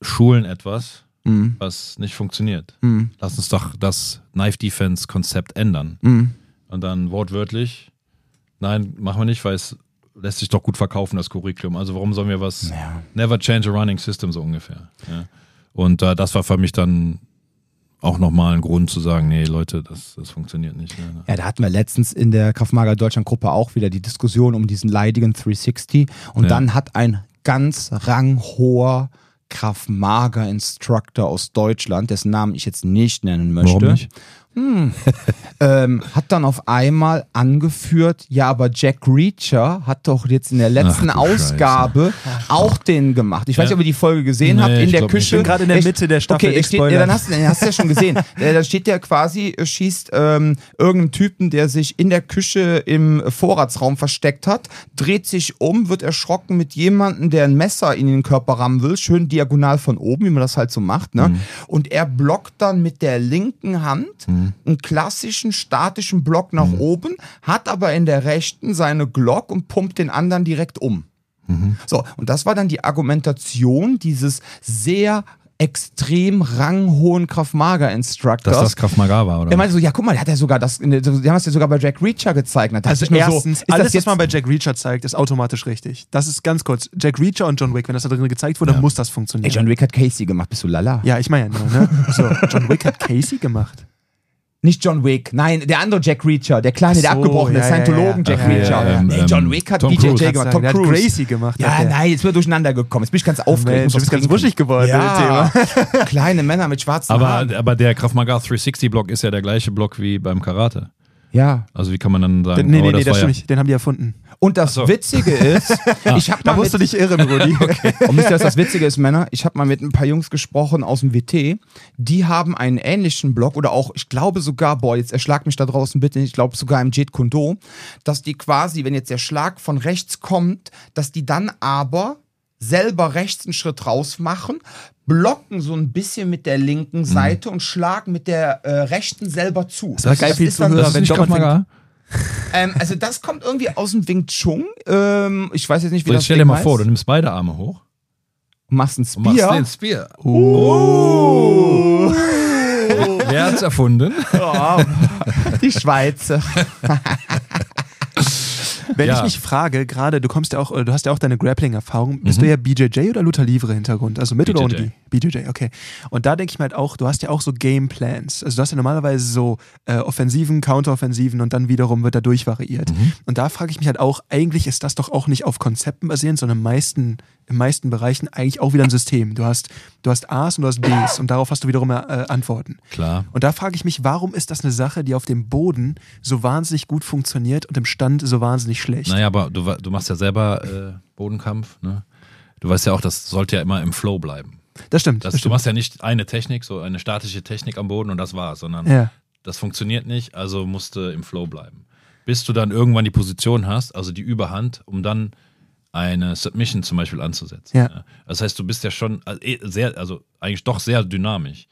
schulen etwas, Mhm. was nicht funktioniert. Mhm. Lass uns doch das Knife Defense Konzept ändern. Mhm. Und dann wortwörtlich, nein, machen wir nicht, weil es lässt sich doch gut verkaufen, das Curriculum. Also warum sollen wir was, Ja. never change a running system so ungefähr. Und äh, das war für mich dann auch nochmal ein Grund zu sagen, nee Leute, das, das funktioniert nicht. Ne? Ja, da hatten wir letztens in der Kraftmager Deutschland Gruppe auch wieder die Diskussion um diesen leidigen 360 und Ja. dann hat ein ganz ranghoher Kraftmager Instructor aus Deutschland, dessen Namen ich jetzt nicht nennen möchte, Warum nicht? ähm, hat dann auf einmal angeführt, ja, aber Jack Reacher hat doch jetzt in der letzten Ach Ausgabe auch den gemacht. Ich weiß nicht, ob ihr die Folge gesehen Nee, habt, in der. Küche. Ich bin gerade in der? Mitte der Staffel, Okay, steht, ja, dann hast du, hast du ja schon gesehen. Äh, da steht ja quasi, äh, schießt ähm, irgendein Typen, der sich in der Küche im Vorratsraum versteckt hat, dreht sich um, wird erschrocken mit jemandem, der ein Messer in den Körper rammen will, schön diagonal von oben, wie man das halt so macht. Ne? Und er blockt dann mit der linken Hand einen klassischen statischen Block nach oben, hat aber in der rechten seine Glock und pumpt den anderen direkt um. So, und das war dann die Argumentation dieses sehr extrem ranghohen Kraftmager-Instructors. Dass das Krav Maga war, oder? er meinte so, ja, guck mal, der hat ja sogar das, die haben das ja sogar bei Jack Reacher gezeigt. Da Also erstens, so, ist alles, das jetzt was man bei Jack Reacher zeigt, ist automatisch richtig. Das ist ganz kurz. Jack Reacher und John Wick, wenn das da drin gezeigt wurde, muss das Ey, funktionieren. John Wick hat Casey gemacht, bist du lala? ja, ich meine ja nur, ne? So, John Wick hat Casey gemacht. Nicht John Wick, nein, der andere Jack Reacher, der kleine, der so, abgebrochene ja, Scientologen ja. Jack ja, Reacher. ja, ja. Nee, Ähm, John Wick hat Tom BJJ Cruise. gemacht, Tom der hat Cruise. Gracie gemacht. Ja, hat der. nein, jetzt wird durcheinander gekommen. Jetzt bin ich ganz aufgeregt. Mensch, du bist ganz wuschig geworden Ja, mit dem Thema. kleine Männer mit schwarzen Haaren. aber, aber der Krav Maga 360 Block ist ja der gleiche Block wie beim Karate. Ja. Also wie kann man dann sagen, Nee, oh, nee, nee, das war stimmt nicht. Den haben die erfunden. Und das so. Witzige ist, ich habe Da musst du dich irren, Rudi. und wisst ihr, was das Witzige ist, Männer? Ich habe mal mit ein paar Jungs gesprochen aus dem WT. Die haben einen ähnlichen Blog oder auch, ich glaube sogar, boah, jetzt erschlag mich da draußen bitte ich glaube sogar im Jeet Kundo, dass die quasi, wenn jetzt der Schlag von rechts kommt, dass die dann aber selber rechts einen Schritt raus machen, blocken so ein bisschen mit der linken Seite und schlagen mit der äh, rechten selber zu. Das war geil, viel ist Zuhörer, Das ist wenn Maga? Ähm, also das kommt irgendwie aus dem Wing Chun. Ähm, ich weiß jetzt nicht, wie So, das stell dir mal heißt. vor, du nimmst beide Arme hoch machst einen und machst Spear. den Spear. Oh. Wer hat's erfunden? Ja, die Schweizer. Wenn Ja. ich mich frage, gerade, du kommst ja auch, oder du hast ja auch deine Grappling-Erfahrung, bist du ja BJJ oder Luther Livre Hintergrund? Also mit oder ohne BJJ. die? BJJ, okay. Und da denke ich mir halt auch, du hast ja auch so Gameplans. Also du hast ja normalerweise so äh, Offensiven, Counteroffensiven und dann wiederum wird da durchvariiert. Und da frage ich mich halt auch, eigentlich ist das doch auch nicht auf Konzepten basierend, sondern im meisten, in meisten Bereichen eigentlich auch wieder ein System. Du hast, du hast A's und du hast B's und darauf hast du wiederum äh, Antworten. Klar. Und da frage ich mich, warum ist das eine Sache, die auf dem Boden so wahnsinnig gut funktioniert und im Stand so wahnsinnig schlecht? Naja, aber du, du machst ja selber äh, Bodenkampf, ne? Du weißt ja auch, das sollte ja immer im Flow bleiben. Das stimmt. Das, Das du stimmt. machst ja nicht eine Technik, so eine statische Technik am Boden und das war's, sondern Ja. das funktioniert nicht, also musst du im Flow bleiben. Bis du dann irgendwann die Position hast, also die Überhand, um dann eine Submission zum Beispiel anzusetzen. Ja. Das heißt, du bist ja schon also, eh, sehr, also eigentlich doch sehr dynamisch.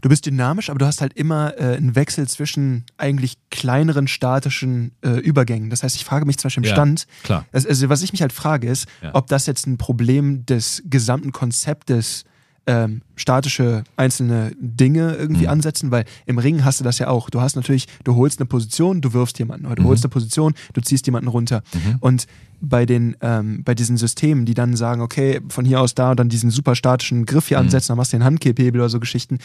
Du bist dynamisch, aber du hast halt immer äh, einen Wechsel zwischen eigentlich kleineren statischen äh, Übergängen. Das heißt, ich frage mich zum Beispiel im Ja, Stand, klar. also, also was ich mich halt frage, ist, Ja. ob das jetzt ein Problem des gesamten Konzeptes ähm, statische einzelne Dinge irgendwie Mhm. ansetzen, weil im Ring hast du das ja auch. Du hast natürlich, du holst eine Position, du wirfst jemanden, oder du Mhm. holst eine Position, du ziehst jemanden runter. Und bei den, ähm, bei diesen Systemen, die dann sagen, okay, von hier aus da und dann diesen super statischen Griff Mhm. hier ansetzen, dann machst du den Handkipphebel oder so Geschichten.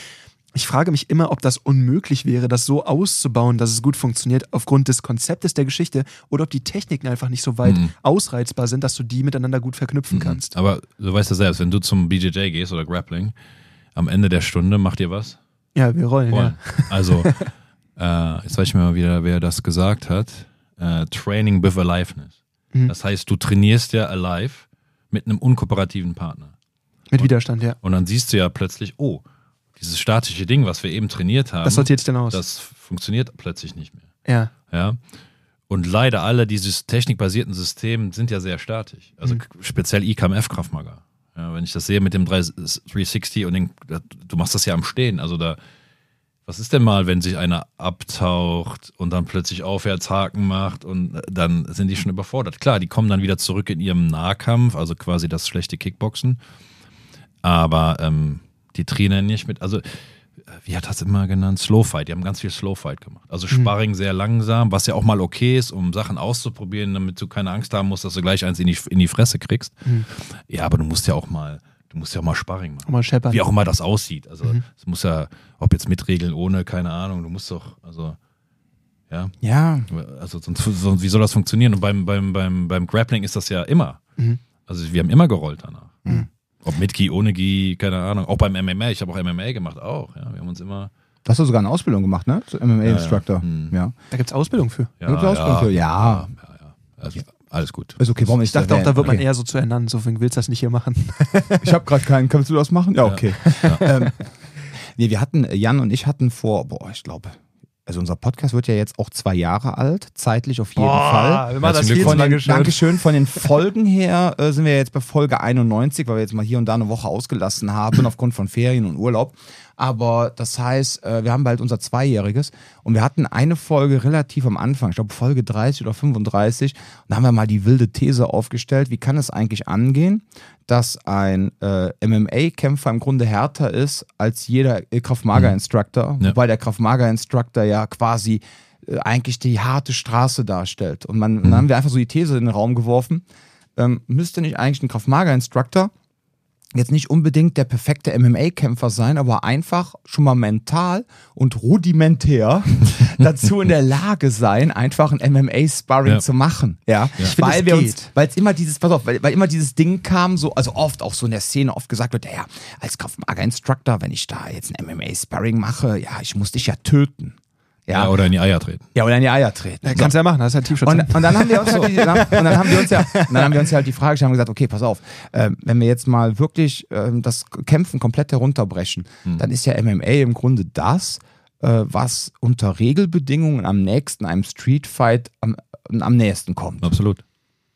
Ich frage mich immer, ob das unmöglich wäre, das so auszubauen, dass es gut funktioniert, aufgrund des Konzeptes der Geschichte, oder ob die Techniken einfach nicht so weit Mhm. ausreizbar sind, dass du die miteinander gut verknüpfen kannst. Aber du weißt ja selbst, wenn du zum BJJ gehst oder Grappling, am Ende der Stunde macht ihr was? Ja, wir rollen. Rollen. Ja. Also, äh, jetzt weiß ich mal wieder, wer das gesagt hat. Äh, Training with Aliveness. Mhm. Das heißt, du trainierst ja alive mit einem unkooperativen Partner. Mit Widerstand, ja. Und dann siehst du ja plötzlich, oh, dieses statische Ding, was wir eben trainiert haben, Das sortiert sich dann aus. das funktioniert plötzlich nicht mehr. ja. Ja. Und leider alle diese technikbasierten Systeme sind ja sehr statisch. Also Mhm. speziell IKMF Kraftmager. Ja, wenn ich das sehe mit dem 3 360 und den, du machst das ja am Stehen. Also da, was ist denn mal, wenn sich einer abtaucht und dann plötzlich Aufwärtshaken macht und dann sind die schon überfordert. Klar, die kommen dann wieder zurück in ihrem Nahkampf, also quasi das schlechte Kickboxen. Aber ähm, die trainieren nicht mit, also wie hat das immer genannt? Slowfight. Die haben ganz viel Slowfight gemacht. Also Sparring sehr langsam, was ja auch mal okay ist, um Sachen auszuprobieren, damit du keine Angst haben musst, dass du gleich eins in die, in die Fresse kriegst. Ja, aber du musst ja auch mal, du musst ja auch mal Sparring machen. Mal scheppern. Wie auch immer das aussieht. Also es muss ja, ob jetzt mit Regeln, ohne, keine Ahnung, du musst doch, also ja, Ja, also sonst, sonst wie soll das funktionieren? Und beim, beim, beim, beim Grappling ist das ja immer. Also wir haben immer gerollt danach. Ob mit Gi, ohne Gi, keine Ahnung. Auch beim MMA, ich habe auch MMA gemacht, auch. Ja, wir haben uns immer. du hast du sogar eine Ausbildung gemacht, ne? Zu MMA-Instructor. Hm. Ja, Da gibt es Ausbildung für. Ja, Gibt's Ausbildung für? Ja. ja, ja. Also, alles gut. Ist okay, warum Ich dachte auch, da wird man eher so zu ernannt, so willst du das nicht hier machen. Ich habe gerade keinen. Kannst du das machen? Ja, okay. Ähm, nee, wir hatten, Jan und ich hatten vor, boah, ich glaube, also unser Podcast wird ja jetzt auch zwei Jahre alt, zeitlich auf jeden Fall. wir machen das viel Von den. Dankeschön. Von den Folgen her äh, sind wir jetzt bei Folge 91, weil wir jetzt mal hier und da eine Woche ausgelassen haben aufgrund von Ferien und Urlaub. Aber das heißt, äh, wir haben bald unser Zweijähriges und wir hatten eine Folge relativ am Anfang, ich glaube Folge 30 oder 35. Und da haben wir mal die wilde These aufgestellt, wie kann es eigentlich angehen, dass ein äh, MMA-Kämpfer im Grunde härter ist als jeder äh, Krav Maga-Instructor, Ja. wobei der Krav Maga-Instructor ja quasi äh, eigentlich die harte Straße darstellt. Und man, dann haben wir einfach so die These in den Raum geworfen, ähm, müsste nicht eigentlich ein Krav Maga-Instructor jetzt nicht unbedingt der perfekte MMA-Kämpfer sein, aber einfach schon mal mental und rudimentär dazu in der Lage sein, einfach ein MMA-Sparring Ja. zu machen. Ja, Ich finde, weil es wir uns, weil es immer dieses, pass auf, weil, weil immer dieses Ding kam, so, also oft auch so in der Szene oft gesagt wird, ja, als Krav Maga-Instructor, wenn ich da jetzt ein MMA-Sparring mache, ja, ich muss dich ja töten. Ja, Ja, oder in die Eier treten. ja, oder in die Eier treten. Ja, So. kannst ja machen, hast ja ein T-Shirt. Und, und dann haben wir uns halt die, und dann haben wir uns ja, und dann haben wir uns ja halt die Frage gestellt und gesagt, okay, pass auf, ähm, wenn wir jetzt mal wirklich ähm, das Kämpfen komplett herunterbrechen, dann ist ja MMA im Grunde das, äh, was unter Regelbedingungen am nächsten einem Streetfight am, am nächsten kommt. Absolut.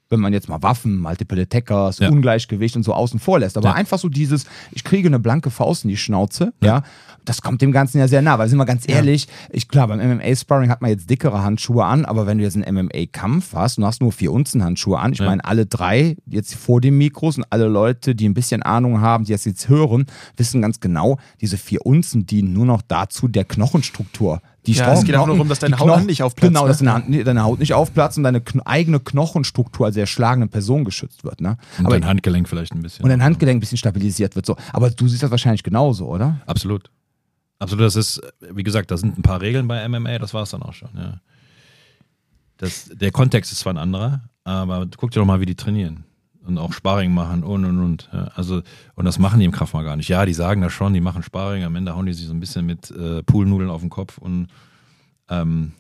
Wenn man jetzt mal Waffen, Multiple Attackers, Ja. Ungleichgewicht und so außen vor lässt. Aber Ja. einfach so dieses, ich kriege eine blanke Faust in die Schnauze, ja, das kommt dem Ganzen ja sehr nah. Weil sind wir ganz ehrlich, ich klar, beim MMA-Sparring hat man jetzt dickere Handschuhe an, aber wenn du jetzt einen MMA-Kampf hast und hast nur vier Unzen Handschuhe an, ich Ja. meine, alle drei jetzt vor den Mikros und alle Leute, die ein bisschen Ahnung haben, die das jetzt hören, wissen ganz genau, diese vier Unzen dienen nur noch dazu, der Knochenstruktur. Die Ja, es geht auch nur darum, dass deine Haut Knochen- nicht aufplatzt, Genau, ne? dass deine, deine Haut nicht aufplatzt und deine kn eigene Knochenstruktur als der schlagenden Person geschützt wird. Ne? Und Aber, dein Handgelenk vielleicht ein bisschen. und dein Handgelenk ein bisschen stabilisiert wird. So. Aber du siehst das wahrscheinlich genauso, oder? Absolut. Absolut, das ist, wie gesagt, da sind ein paar Regeln bei MMA, das war es dann auch schon, ja. Das, der Kontext ist zwar ein anderer, aber guck dir doch mal, wie die trainieren. Und auch Sparring machen und und und. Ja, also, und das machen die im Kraft mal gar nicht. Ja, die sagen das schon, die machen Sparring, am Ende hauen die sich so ein bisschen mit äh, Poolnudeln auf den Kopf und ähm,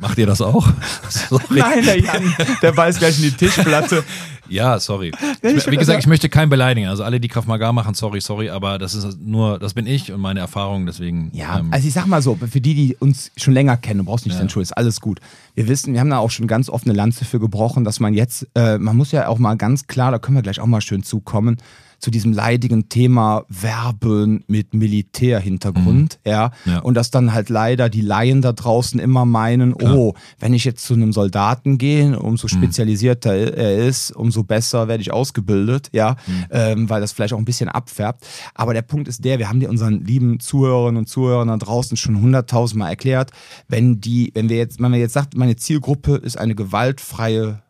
macht ihr das auch? Sorry. Nein, der Jan, der beißt gleich in die Tischplatte. Ja, sorry. ich wie gesagt, ich möchte keinen beleidigen. Also alle, die Krav Maga machen, sorry, sorry, aber das ist nur, das bin ich und meine Erfahrung, deswegen. Ja, ähm, also ich sag mal so, für die, die uns schon länger kennen, du brauchst nicht Ja. entschuldigen, ist alles gut. Wir wissen, wir haben da auch schon ganz oft eine Lanze für gebrochen, dass man jetzt, äh, man muss ja auch mal ganz klar, da können wir gleich auch mal schön zukommen, zu diesem leidigen Thema Werben mit Militärhintergrund, ja. Ja. Und dass dann halt leider die Laien da draußen immer meinen, oh, wenn ich jetzt zu einem Soldaten gehe, umso spezialisierter er ist, umso besser werde ich ausgebildet, ja, ähm, weil das vielleicht auch ein bisschen abfärbt. Aber der Punkt ist der, wir haben dir unseren lieben Zuhörerinnen und Zuhörern da draußen schon hunderttausendmal erklärt, wenn die, wenn wir jetzt, wenn man jetzt sagt, meine Zielgruppe ist eine gewaltfreie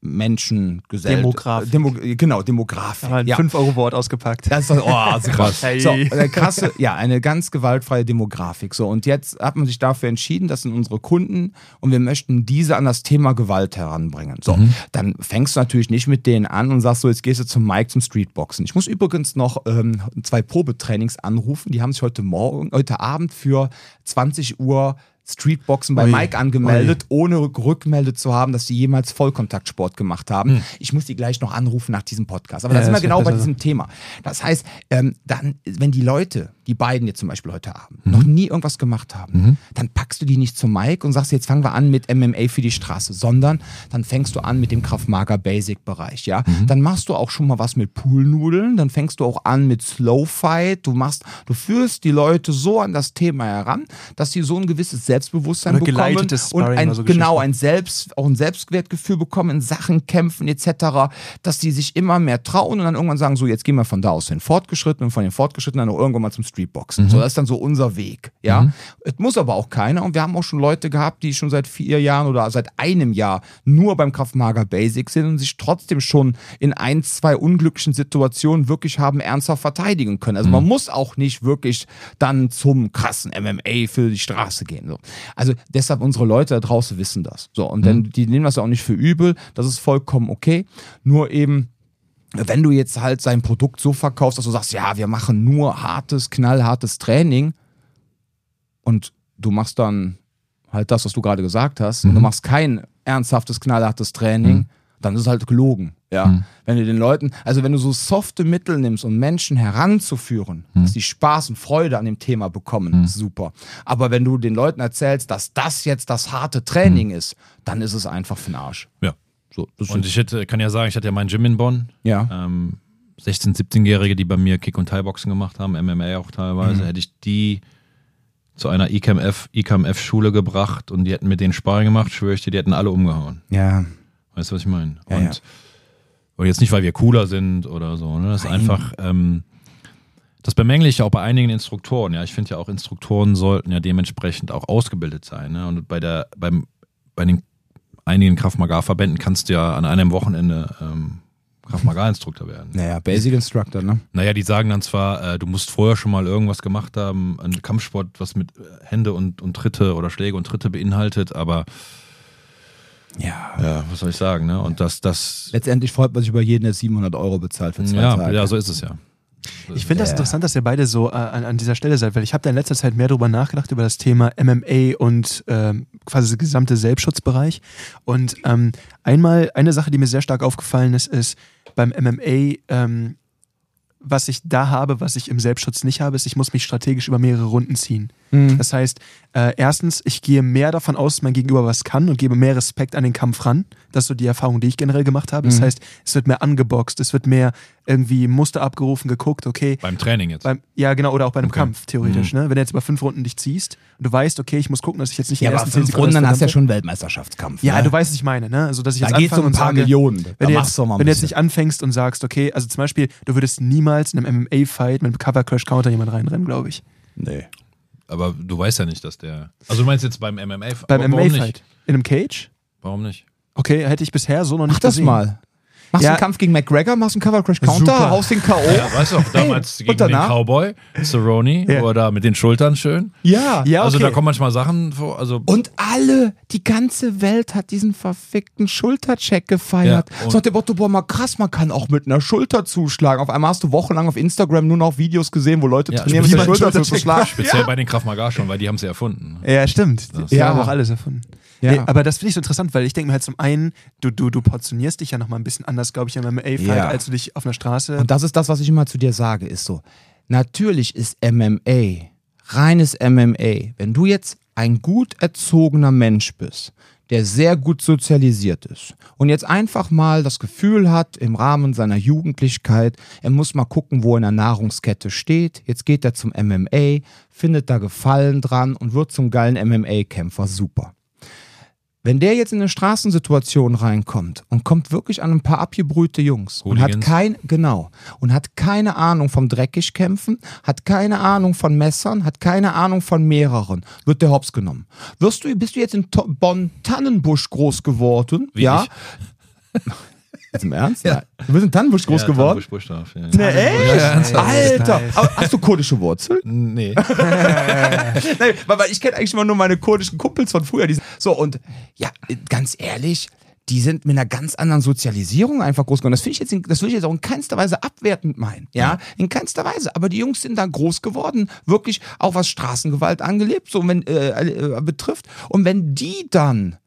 Menschengesellschaft. Demografik. Demo, genau, Demografik. Aber ein ja. 5-Euro-Wort ausgepackt. Das ist oh, so krass. Hey. So, eine krasse, ja, eine ganz gewaltfreie Demografik. So, und jetzt hat man sich dafür entschieden, das sind unsere Kunden und wir möchten diese an das Thema Gewalt heranbringen. So, dann fängst du natürlich nicht mit denen an und sagst so, jetzt gehst du zum Mike zum Streetboxen. Ich muss übrigens noch ähm, zwei Probetrainings anrufen, die haben sich heute Morgen, heute Abend für 20 Uhr Streetboxen bei Ui. Mike angemeldet, ohne rückmeldet zu haben, dass sie jemals Vollkontaktsport gemacht haben. Ich muss die gleich noch anrufen nach diesem Podcast. Aber da Ja, sind wir genau bei diesem Thema. Das heißt, ähm, dann, wenn die Leute, die beiden jetzt zum Beispiel heute Abend, noch nie irgendwas gemacht haben, dann packst du die nicht zum Mike und sagst, jetzt fangen wir an mit MMA für die Straße, sondern dann fängst du an mit dem Kraftmager Basic Bereich, ja. Dann machst du auch schon mal was mit Poolnudeln, dann fängst du auch an mit Slow Fight, du machst, du führst die Leute so an das Thema heran, dass sie so ein gewisses Selbstbewusstsein Oder bekommen und ein, so genau ein Selbst, auch ein Selbstwertgefühl bekommen in Sachen kämpfen etc., dass sie sich immer mehr trauen und dann irgendwann sagen, so jetzt gehen wir von da aus hin Fortgeschritten und von den Fortgeschrittenen dann irgendwann mal zum Streetboxen. So, das ist dann so unser Weg, ja. Es muss aber auch keiner und wir haben auch schon Leute gehabt, die schon seit vier Jahren oder seit einem Jahr nur beim Kraftmager Basic sind und sich trotzdem schon in ein, zwei unglücklichen Situationen wirklich haben ernsthaft verteidigen können. Also man muss auch nicht wirklich dann zum krassen MMA für die Straße gehen. So. Also deshalb unsere Leute da draußen wissen das. So und dann, die nehmen das ja auch nicht für übel. Das ist vollkommen okay. Nur eben wenn du jetzt halt sein Produkt so verkaufst, dass du sagst, ja, wir machen nur hartes, knallhartes Training und du machst dann halt das, was du gerade gesagt hast, und du machst kein ernsthaftes, knallhartes Training, dann ist es halt gelogen. Ja, wenn du den Leuten, also wenn du so softe Mittel nimmst, um Menschen heranzuführen, dass die Spaß und Freude an dem Thema bekommen, ist super. Aber wenn du den Leuten erzählst, dass das jetzt das harte Training ist, dann ist es einfach für den Arsch. Ja. So, Und ich hätte, kann ja sagen, ich hatte ja mein Gym in Bonn. ja. Ähm, 16-, 17-Jährige, die bei mir Kick- und Thai-Boxen gemacht haben, MMA auch teilweise, Mhm. hätte ich die zu einer IKMF, IKMF-Schule gebracht und die hätten mit denen Sparring gemacht, schwöre ich dir, die hätten alle umgehauen. ja. Weißt du, was ich meine? Ja, und, ja. und jetzt nicht, weil wir cooler sind oder so. Ne? Das ist einfach, ähm, das bemängle ich ja auch bei einigen Instruktoren. Ja, ich finde ja auch Instruktoren sollten ja dementsprechend auch ausgebildet sein. Ne? Und bei der, beim, bei den einigen Krav-Maga-Verbänden kannst du ja an einem Wochenende ähm, Krav-Maga-Instruktor werden. Naja, Basic Instructor, ne? Naja, die sagen dann zwar, äh, du musst vorher schon mal irgendwas gemacht haben, ein Kampfsport, was mit Hände und, und Tritte oder Schläge und Tritte beinhaltet, aber Ja. ja, was soll ich sagen, ne? Und das, das, Letztendlich freut man sich über jeden, der 700 Euro bezahlt für zwei ja, Tage. ja, so ist es ja. Ich finde das interessant, dass ihr beide so äh, an, an dieser Stelle seid, weil ich habe da in letzter Zeit mehr drüber nachgedacht, über das Thema MMA und ähm, quasi der gesamte Selbstschutzbereich. Und ähm, einmal, eine Sache, die mir sehr stark aufgefallen ist, ist beim MMA, ähm, was ich da habe, was ich im Selbstschutz nicht habe, ist, ich muss mich strategisch über mehrere Runden ziehen. Mhm. Das heißt, äh, erstens, ich gehe mehr davon aus, dass mein Gegenüber was kann und gebe mehr Respekt an den Kampf ran. Das ist so die Erfahrung, die ich generell gemacht habe. Das Mhm. heißt, es wird mehr angeboxt, es wird mehr irgendwie Muster abgerufen, geguckt, okay, Beim Training jetzt. beim, ja, genau, oder auch bei einem Okay. Kampf, theoretisch. Ne? Wenn du jetzt über fünf Runden dich ziehst und du weißt, okay, ich muss gucken, dass ich jetzt nicht Ja, in den aber ersten zehn fünf Sekunden Runden, dann das hast du ja schon einen Weltmeisterschaftskampf. Ja, ne? du weißt, was ich meine, ne? Also, dass ich da jetzt geht es anfange um ein und paar sage, Millionen. Da wenn du, jetzt, du doch mal ein wenn du jetzt nicht anfängst und sagst, okay, also zum Beispiel, du würdest niemals in einem MMA-Fight mit einem Cover Crash Counter jemand reinrennen, glaube ich. Nee. Aber du weißt ja nicht, dass der. Also du meinst jetzt beim MMA? Beim Warum MMA-Fight. nicht? In einem Cage? Warum nicht? Okay, hätte ich bisher so noch nicht Mach das gesehen. mal. Machst Ja. einen Kampf gegen McGregor, machst einen Cover Crash Counter, Super. haust den K.O. Ja, weißt du auch damals Hey, gegen den? Cowboy, Cerrone, Ja. wo er da mit den Schultern schön. Ja. Ja, Also okay. da kommen manchmal Sachen vor. Also Und alle, die ganze Welt hat diesen verfickten Schultercheck gefeiert. Ja, so hat der Motto, boah, mal krass, man kann auch mit einer Schulter zuschlagen. Auf einmal hast du wochenlang auf Instagram nur noch Videos gesehen, wo Leute Ja, trainieren, mit der Schulter zu Schultercheck. schlagen. speziell bei den Krav Maga schon, weil die haben sie erfunden. Ja, stimmt. Das- Die Ja. haben auch alles erfunden. Ja. Nee, aber das finde ich so interessant, weil ich denke mir halt zum einen, du, du, du portionierst dich ja nochmal ein bisschen anders, glaube ich, im MMA-Fight, Ja. als du dich auf einer Straße. Und das ist das, was ich immer zu dir sage, ist so. Natürlich ist MMA, reines MMA, wenn du jetzt ein gut erzogener Mensch bist, der sehr gut sozialisiert ist und jetzt einfach mal das Gefühl hat, im Rahmen seiner Jugendlichkeit, er muss mal gucken, wo er in der Nahrungskette steht. Jetzt geht er zum MMA, findet da Gefallen dran und wird zum geilen MMA-Kämpfer. Super. Wenn der jetzt in eine Straßensituation reinkommt und kommt wirklich an ein paar abgebrühte Jungs und hat Hooligans. kein, genau, und hat keine Ahnung vom Dreckigkämpfen, hat keine Ahnung von Messern, hat keine Ahnung von mehreren, wird der Hops genommen. Wirst du, bist du jetzt in To- Bonn-Tannenbusch groß geworden? Wie ja. Jetzt im Ernst? Ja. Du bist in Tannenbusch groß Ja, geworden? Tanbusch Buschdorf, ja. Ne, echt? ernsthaft? Alter! Aber hast du kurdische Wurzeln? Nee. Nein, weil, weil ich kenne eigentlich immer nur meine kurdischen Kumpels von früher. Die, so, und ja, ganz ehrlich, die sind mit einer ganz anderen Sozialisierung einfach groß geworden. Das finde ich jetzt, in, das will ich jetzt auch in keinster Weise abwertend meinen, ja? in keinster Weise. Aber die Jungs sind da groß geworden, wirklich auch was Straßengewalt angelebt, so wenn äh, äh, betrifft. Und wenn die dann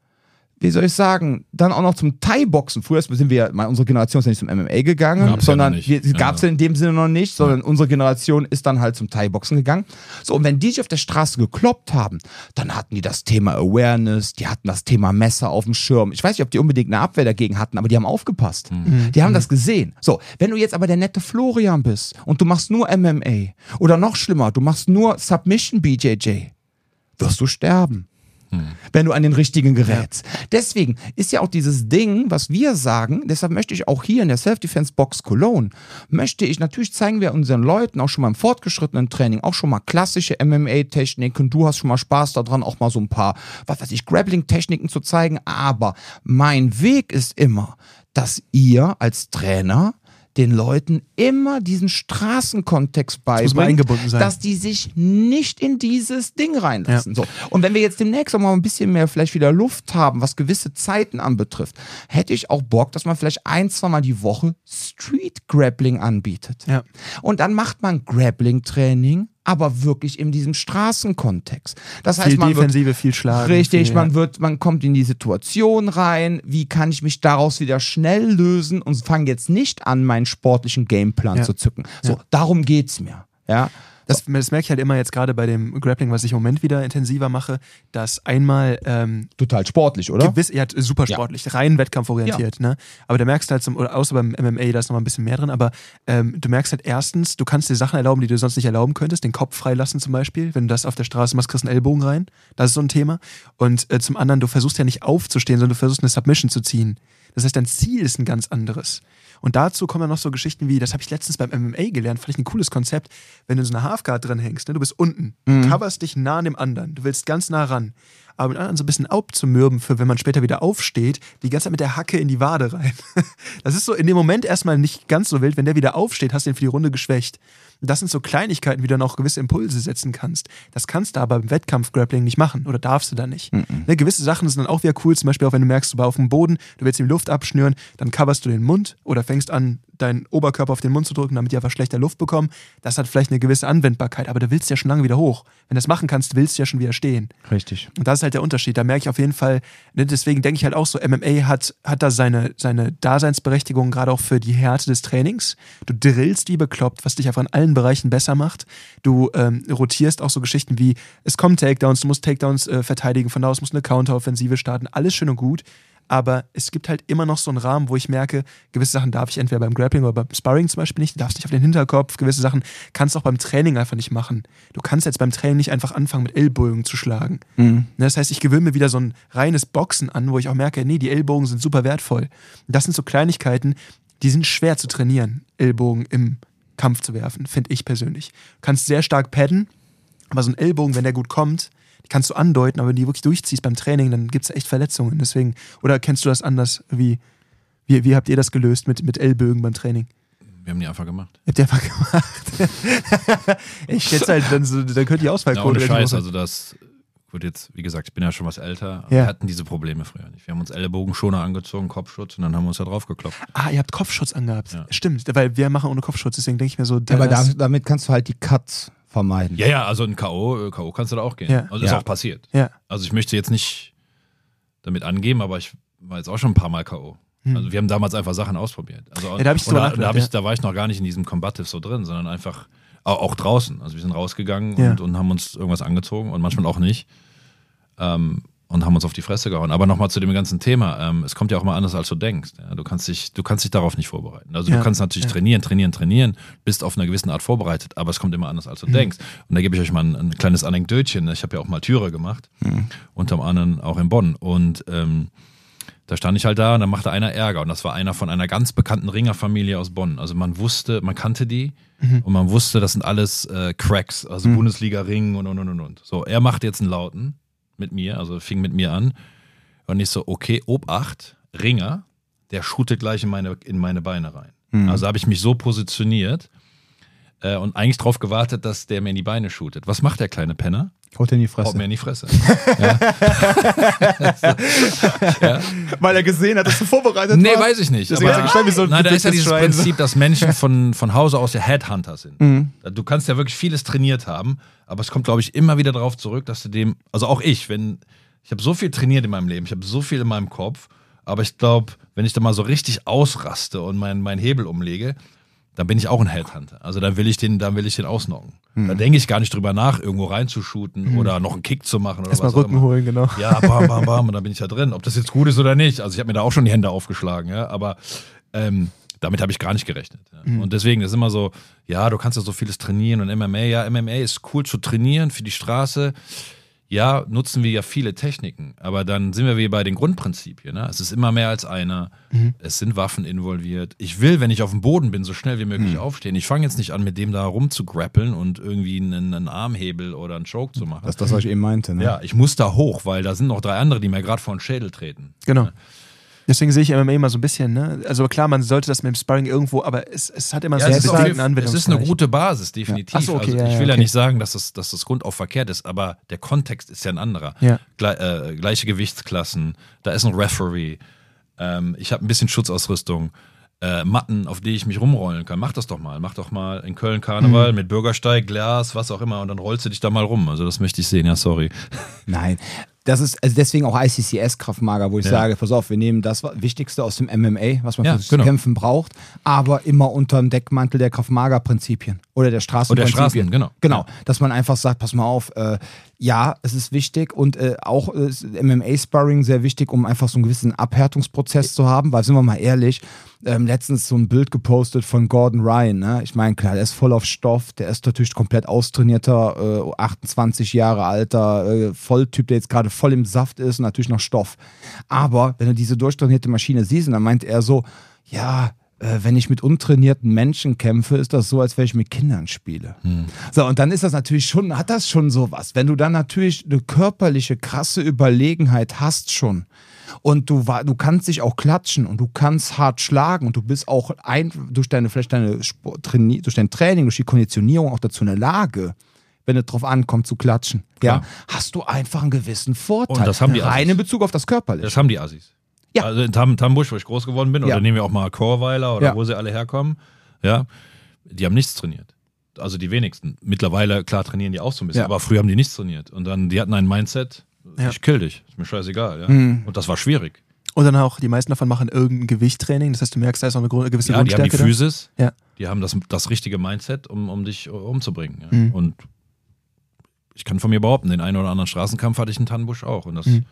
wie soll ich sagen, dann auch noch zum Thai-Boxen. Früher sind wir, ja, mal, unsere Generation ist ja nicht zum MMA gegangen, Gab's ja sondern nicht. wir- gab es Ja. in dem Sinne noch nicht, sondern unsere Generation ist dann halt zum Thai-Boxen gegangen. So, und wenn die sich auf der Straße gekloppt haben, dann hatten die das Thema Awareness, die hatten das Thema Messer auf dem Schirm. Ich weiß nicht, ob die unbedingt eine Abwehr dagegen hatten, aber die haben aufgepasst. Die haben das gesehen. So, wenn du jetzt aber der nette Florian bist und du machst nur MMA oder noch schlimmer, du machst nur Submission BJJ, wirst du sterben wenn du an den richtigen gerätst. Deswegen ist ja auch dieses Ding, was wir sagen, deshalb möchte ich auch hier in der Self-Defense-Box Cologne, möchte ich, natürlich zeigen wir unseren Leuten auch schon mal im fortgeschrittenen Training auch schon mal klassische MMA-Techniken. Du hast schon mal Spaß daran, auch mal so ein paar, was weiß ich, Grappling-Techniken zu zeigen. Aber mein Weg ist immer, dass ihr als Trainer den Leuten immer diesen Straßenkontext sein. dass die sich nicht in dieses Ding reinlassen. So. Und wenn wir jetzt demnächst auch mal ein bisschen mehr vielleicht wieder Luft haben, was gewisse Zeiten anbetrifft, hätte ich auch Bock, dass man vielleicht ein, zwei Mal die Woche Street Grappling anbietet. Ja. Und dann macht man Grappling-Training, aber wirklich in diesem Straßenkontext. Das heißt, Viel man wird Defensive, viel Schlagen. Richtig, viel, man wird, man kommt in die Situation rein, wie kann ich mich daraus wieder schnell lösen und fange jetzt nicht an, meinen sportlichen Gameplan Ja. zu zücken. So, darum geht's mir. Ja. Das, das merke ich halt immer jetzt gerade bei dem Grappling, was ich im Moment wieder intensiver mache, dass einmal ähm, Total sportlich, oder? gewiss, ja, super Ja. sportlich, rein wettkampforientiert, ne? Aber da merkst du halt, zum, oder außer beim MMA, da ist noch mal ein bisschen mehr drin, aber ähm, du merkst halt erstens, du kannst dir Sachen erlauben, die du sonst nicht erlauben könntest, den Kopf freilassen zum Beispiel, wenn du das auf der Straße machst, kriegst du einen Ellbogen rein, das ist so ein Thema. Und äh, zum anderen, du versuchst ja nicht aufzustehen, sondern du versuchst eine Submission zu ziehen. Das heißt, dein Ziel ist ein ganz anderes. Und dazu kommen dann noch so Geschichten wie, das habe ich letztens beim MMA gelernt, fand ich ein cooles Konzept, wenn du in so einer Halfguard drin hängst, ne, du bist unten, du coverst dich nah an dem anderen, du willst ganz nah ran, aber mit anderen so ein bisschen aufzumürben, für wenn man später wieder aufsteht, die ganze Zeit mit der Hacke in die Wade rein. Das ist so in dem Moment erstmal nicht ganz so wild, wenn der wieder aufsteht, hast du ihn für die Runde geschwächt. Das sind so Kleinigkeiten, wie du dann auch gewisse Impulse setzen kannst. Das kannst du aber im Wettkampf-Grappling nicht machen oder darfst du da nicht. Ne, gewisse Sachen sind dann auch wieder cool, zum Beispiel auch wenn du merkst, du bist auf dem Boden, du willst ihm Luft abschnüren, dann coverst du den Mund oder fängst an, deinen Oberkörper auf den Mund zu drücken, damit die einfach schlechter Luft bekommen. Das hat vielleicht eine gewisse Anwendbarkeit, aber du willst ja schon lange wieder hoch. Wenn du das machen kannst, willst du ja schon wieder stehen. Richtig. Und das ist halt der Unterschied. Da merke ich auf jeden Fall, ne, deswegen denke ich halt auch so, MMA hat, hat da seine, seine Daseinsberechtigung, gerade auch für die Härte des Trainings. Du drillst wie bekloppt, was dich einfach in allen Bereichen besser macht. Du ähm, rotierst auch so Geschichten wie, es kommen Takedowns, du musst Takedowns äh, verteidigen, von da aus musst du eine Counteroffensive starten, alles schön und gut. Aber es gibt halt immer noch so einen Rahmen, wo ich merke, gewisse Sachen darf ich entweder beim Grappling oder beim Sparring zum Beispiel nicht, du darfst nicht auf den Hinterkopf, gewisse Sachen kannst du auch beim Training einfach nicht machen. Du kannst jetzt beim Training nicht einfach anfangen, mit Ellbogen zu schlagen. Ne, Das heißt, ich gewöhne mir wieder so ein reines Boxen an, wo ich auch merke, nee, die Ellbogen sind super wertvoll. Das sind so Kleinigkeiten, die sind schwer zu trainieren, Ellbogen im Kampf zu werfen, finde ich persönlich. Du kannst sehr stark padden, aber so ein Ellbogen, wenn der gut kommt, die kannst du andeuten, aber wenn du die wirklich durchziehst beim Training, dann gibt es echt Verletzungen. Deswegen, oder kennst du das anders? Wie, wie, wie habt ihr das gelöst mit, mit Ellbögen beim Training? Wir haben die einfach gemacht. Habt ihr einfach gemacht? ich schätze halt, dann, so, dann könnte die Na, Ausfallquote hoch Scheiß, also das, gut jetzt, wie gesagt, ich bin ja schon was älter, aber Ja. wir hatten diese Probleme früher nicht. Wir haben uns Ellenbogenschoner angezogen, Kopfschutz und dann haben wir uns da drauf geklopft. Ah, ihr habt Kopfschutz angehabt. Ja. Stimmt, weil wir machen ohne Kopfschutz, deswegen denke ich mir so, Ja, aber da, damit kannst du halt die Cuts vermeiden. Ja, ja, also ein K.O., äh, K.O. kannst du da auch gehen. Ja. Also ist Ja. auch passiert. ja. Also ich möchte jetzt nicht damit angeben, aber ich war jetzt auch schon ein paar Mal K.O. Also wir haben damals einfach Sachen ausprobiert. Also, Hm. Ja, da ich drüber da, da, ich, da war ich noch gar nicht in diesem Combative so drin, sondern einfach auch, auch draußen. Also wir sind rausgegangen Ja. und, und haben uns irgendwas angezogen und manchmal auch nicht. Ähm, und haben uns auf die Fresse gehauen. Aber nochmal zu dem ganzen Thema. Ähm, es kommt ja auch mal anders, als du denkst. Ja, du, kannst dich, du kannst dich darauf nicht vorbereiten. Also Ja. du kannst natürlich Ja. trainieren, trainieren, trainieren, bist auf einer gewissen Art vorbereitet, aber es kommt immer anders, als du Mhm. denkst. Und da gebe ich euch mal ein, ein kleines Anekdötchen. Ich habe ja auch mal Türe gemacht, Mhm. unter anderem auch in Bonn. Und ähm, da stand ich halt da und dann machte einer Ärger. Und das war einer von einer ganz bekannten Ringerfamilie aus Bonn. Also man wusste, man kannte die Mhm. und man wusste, das sind alles äh, Cracks, also Bundesliga-Ring und und und und und. So, er macht jetzt einen Lauten mit mir, also fing mit mir an. Und ich so, okay, Obacht, Ringer, der shootet gleich in meine, in meine Beine rein. Also habe ich mich so positioniert äh, und eigentlich darauf gewartet, dass der mir in die Beine shootet. Was macht der kleine Penner? Haut in die haut Fresse. mir in die Fresse. ja. ja. Weil er gesehen hat, dass du vorbereitet Nee, weiß ich nicht. Deswegen hat er gestellt wie so ein nein, da ist ja dieses Schwein. Prinzip, dass Menschen von, von Hause aus ja Headhunter sind. Mhm. Du kannst ja wirklich vieles trainiert haben, aber es kommt, glaube ich, immer wieder darauf zurück, dass du dem, also auch ich, wenn, ich habe so viel trainiert in meinem Leben, ich habe so viel in meinem Kopf, aber ich glaube, wenn ich da mal so richtig ausraste und meinen mein Hebel umlege, dann bin ich auch ein Headhunter. Also dann will ich den, dann will ich den ausnocken. Mhm. Da denke ich gar nicht drüber nach, irgendwo reinzushooten oder noch einen Kick zu machen oder Erstmal was Rücken immer. holen, genau. Ja, bam, bam, bam, und dann bin ich da drin. Ob das jetzt gut ist oder nicht. Also ich habe mir da auch schon die Hände aufgeschlagen, ja, aber ähm, damit habe ich gar nicht gerechnet. Ja. Und deswegen ist immer so, ja, du kannst ja so vieles trainieren und MMA, ja, MMA ist cool zu trainieren für die Straße. Ja, nutzen wir ja viele Techniken, aber dann sind wir wie bei den Grundprinzipien. Ne? Es ist immer mehr als einer. Es sind Waffen involviert. Ich will, wenn ich auf dem Boden bin, so schnell wie möglich aufstehen. Ich fange jetzt nicht an, mit dem da rumzugrappeln und irgendwie einen, einen Armhebel oder einen Choke zu machen. Das ist das, was ich eben meinte. Ne? Ja, ich muss da hoch, weil da sind noch drei andere, die mir gerade vor den Schädel treten. Genau. Deswegen sehe ich MMA immer so ein bisschen, ne? Also klar, man sollte das mit dem Sparring irgendwo, aber es, es hat immer Ja, so auf bestimmten jeden, es ist eine gute Basis, definitiv. Ach so, okay, also ja, ich ja, will ja okay. nicht sagen, dass das, dass das Grundauf verkehrt ist, aber der Kontext ist ja ein anderer. Ja. Gle äh, gleiche Gewichtsklassen, da ist ein Referee, ähm, ich habe ein bisschen Schutzausrüstung, äh, Matten, auf die ich mich rumrollen kann. Mach das doch mal. Mach doch mal in Köln Mhm. Karneval mit Bürgersteig, Glas, was auch immer und dann rollst du dich da mal rum. Also das möchte ich sehen, ja, sorry. Nein. Das ist also deswegen auch ICCS Kraftmager, wo ich Ja. sage, pass auf, wir nehmen das Wichtigste aus dem MMA, was man Ja, fürs genau. Kämpfen braucht, aber immer unter dem Deckmantel der Kraftmager-Prinzipien oder der Straßenprinzipien. Straßen, genau. Genau, dass man einfach sagt, pass mal auf, äh, ja, es ist wichtig und äh, auch äh, ist MMA-Sparring sehr wichtig, um einfach so einen gewissen Abhärtungsprozess zu haben, weil sind wir mal ehrlich, ähm, letztens so ein Bild gepostet von Gordon Ryan, ne? Ich meine, klar, der ist voll auf Stoff, der ist natürlich komplett austrainierter, äh, 28 Jahre alter äh, Volltyp, der jetzt gerade voll im Saft ist und natürlich noch Stoff. Aber wenn du diese durchtrainierte Maschine siehst, dann meint er so, ja, wenn ich mit untrainierten Menschen kämpfe, ist das so, als wenn ich mit Kindern spiele. So, und dann ist das natürlich schon, hat das schon sowas. Wenn du dann natürlich eine körperliche, krasse Überlegenheit hast schon und du, du kannst dich auch klatschen und du kannst hart schlagen und du bist auch ein, durch deine, vielleicht deine Sport, durch dein Training, durch die Konditionierung auch dazu in der Lage, wenn es drauf ankommt, zu klatschen. Ja, Klar. hast du einfach einen gewissen Vorteil. Und das haben die Rein Assis. in Bezug auf das Körperliche. Das haben die Assis. Ja. Also in Tam Tambusch, wo ich groß geworden bin, Ja. oder nehmen wir auch mal Chorweiler oder Ja. wo sie alle herkommen, ja, die haben nichts trainiert. Also die wenigsten. Mittlerweile, klar, trainieren die auch so ein bisschen, Ja. aber früher haben die nichts trainiert. Und dann, die hatten ein Mindset, ich kill dich, ist mir scheißegal, ja. Mhm. Und das war schwierig. Und dann auch, die meisten davon machen irgendein Gewichttraining. Das heißt, du merkst, da ist noch eine gewisse Ja, die haben die Grundstärke. da. Physis, Ja. die haben das, das richtige Mindset, um, um dich umzubringen. Mhm. Und ich kann von mir behaupten, den einen oder anderen Straßenkampf hatte ich in Tannenbusch auch. Und das, Mhm.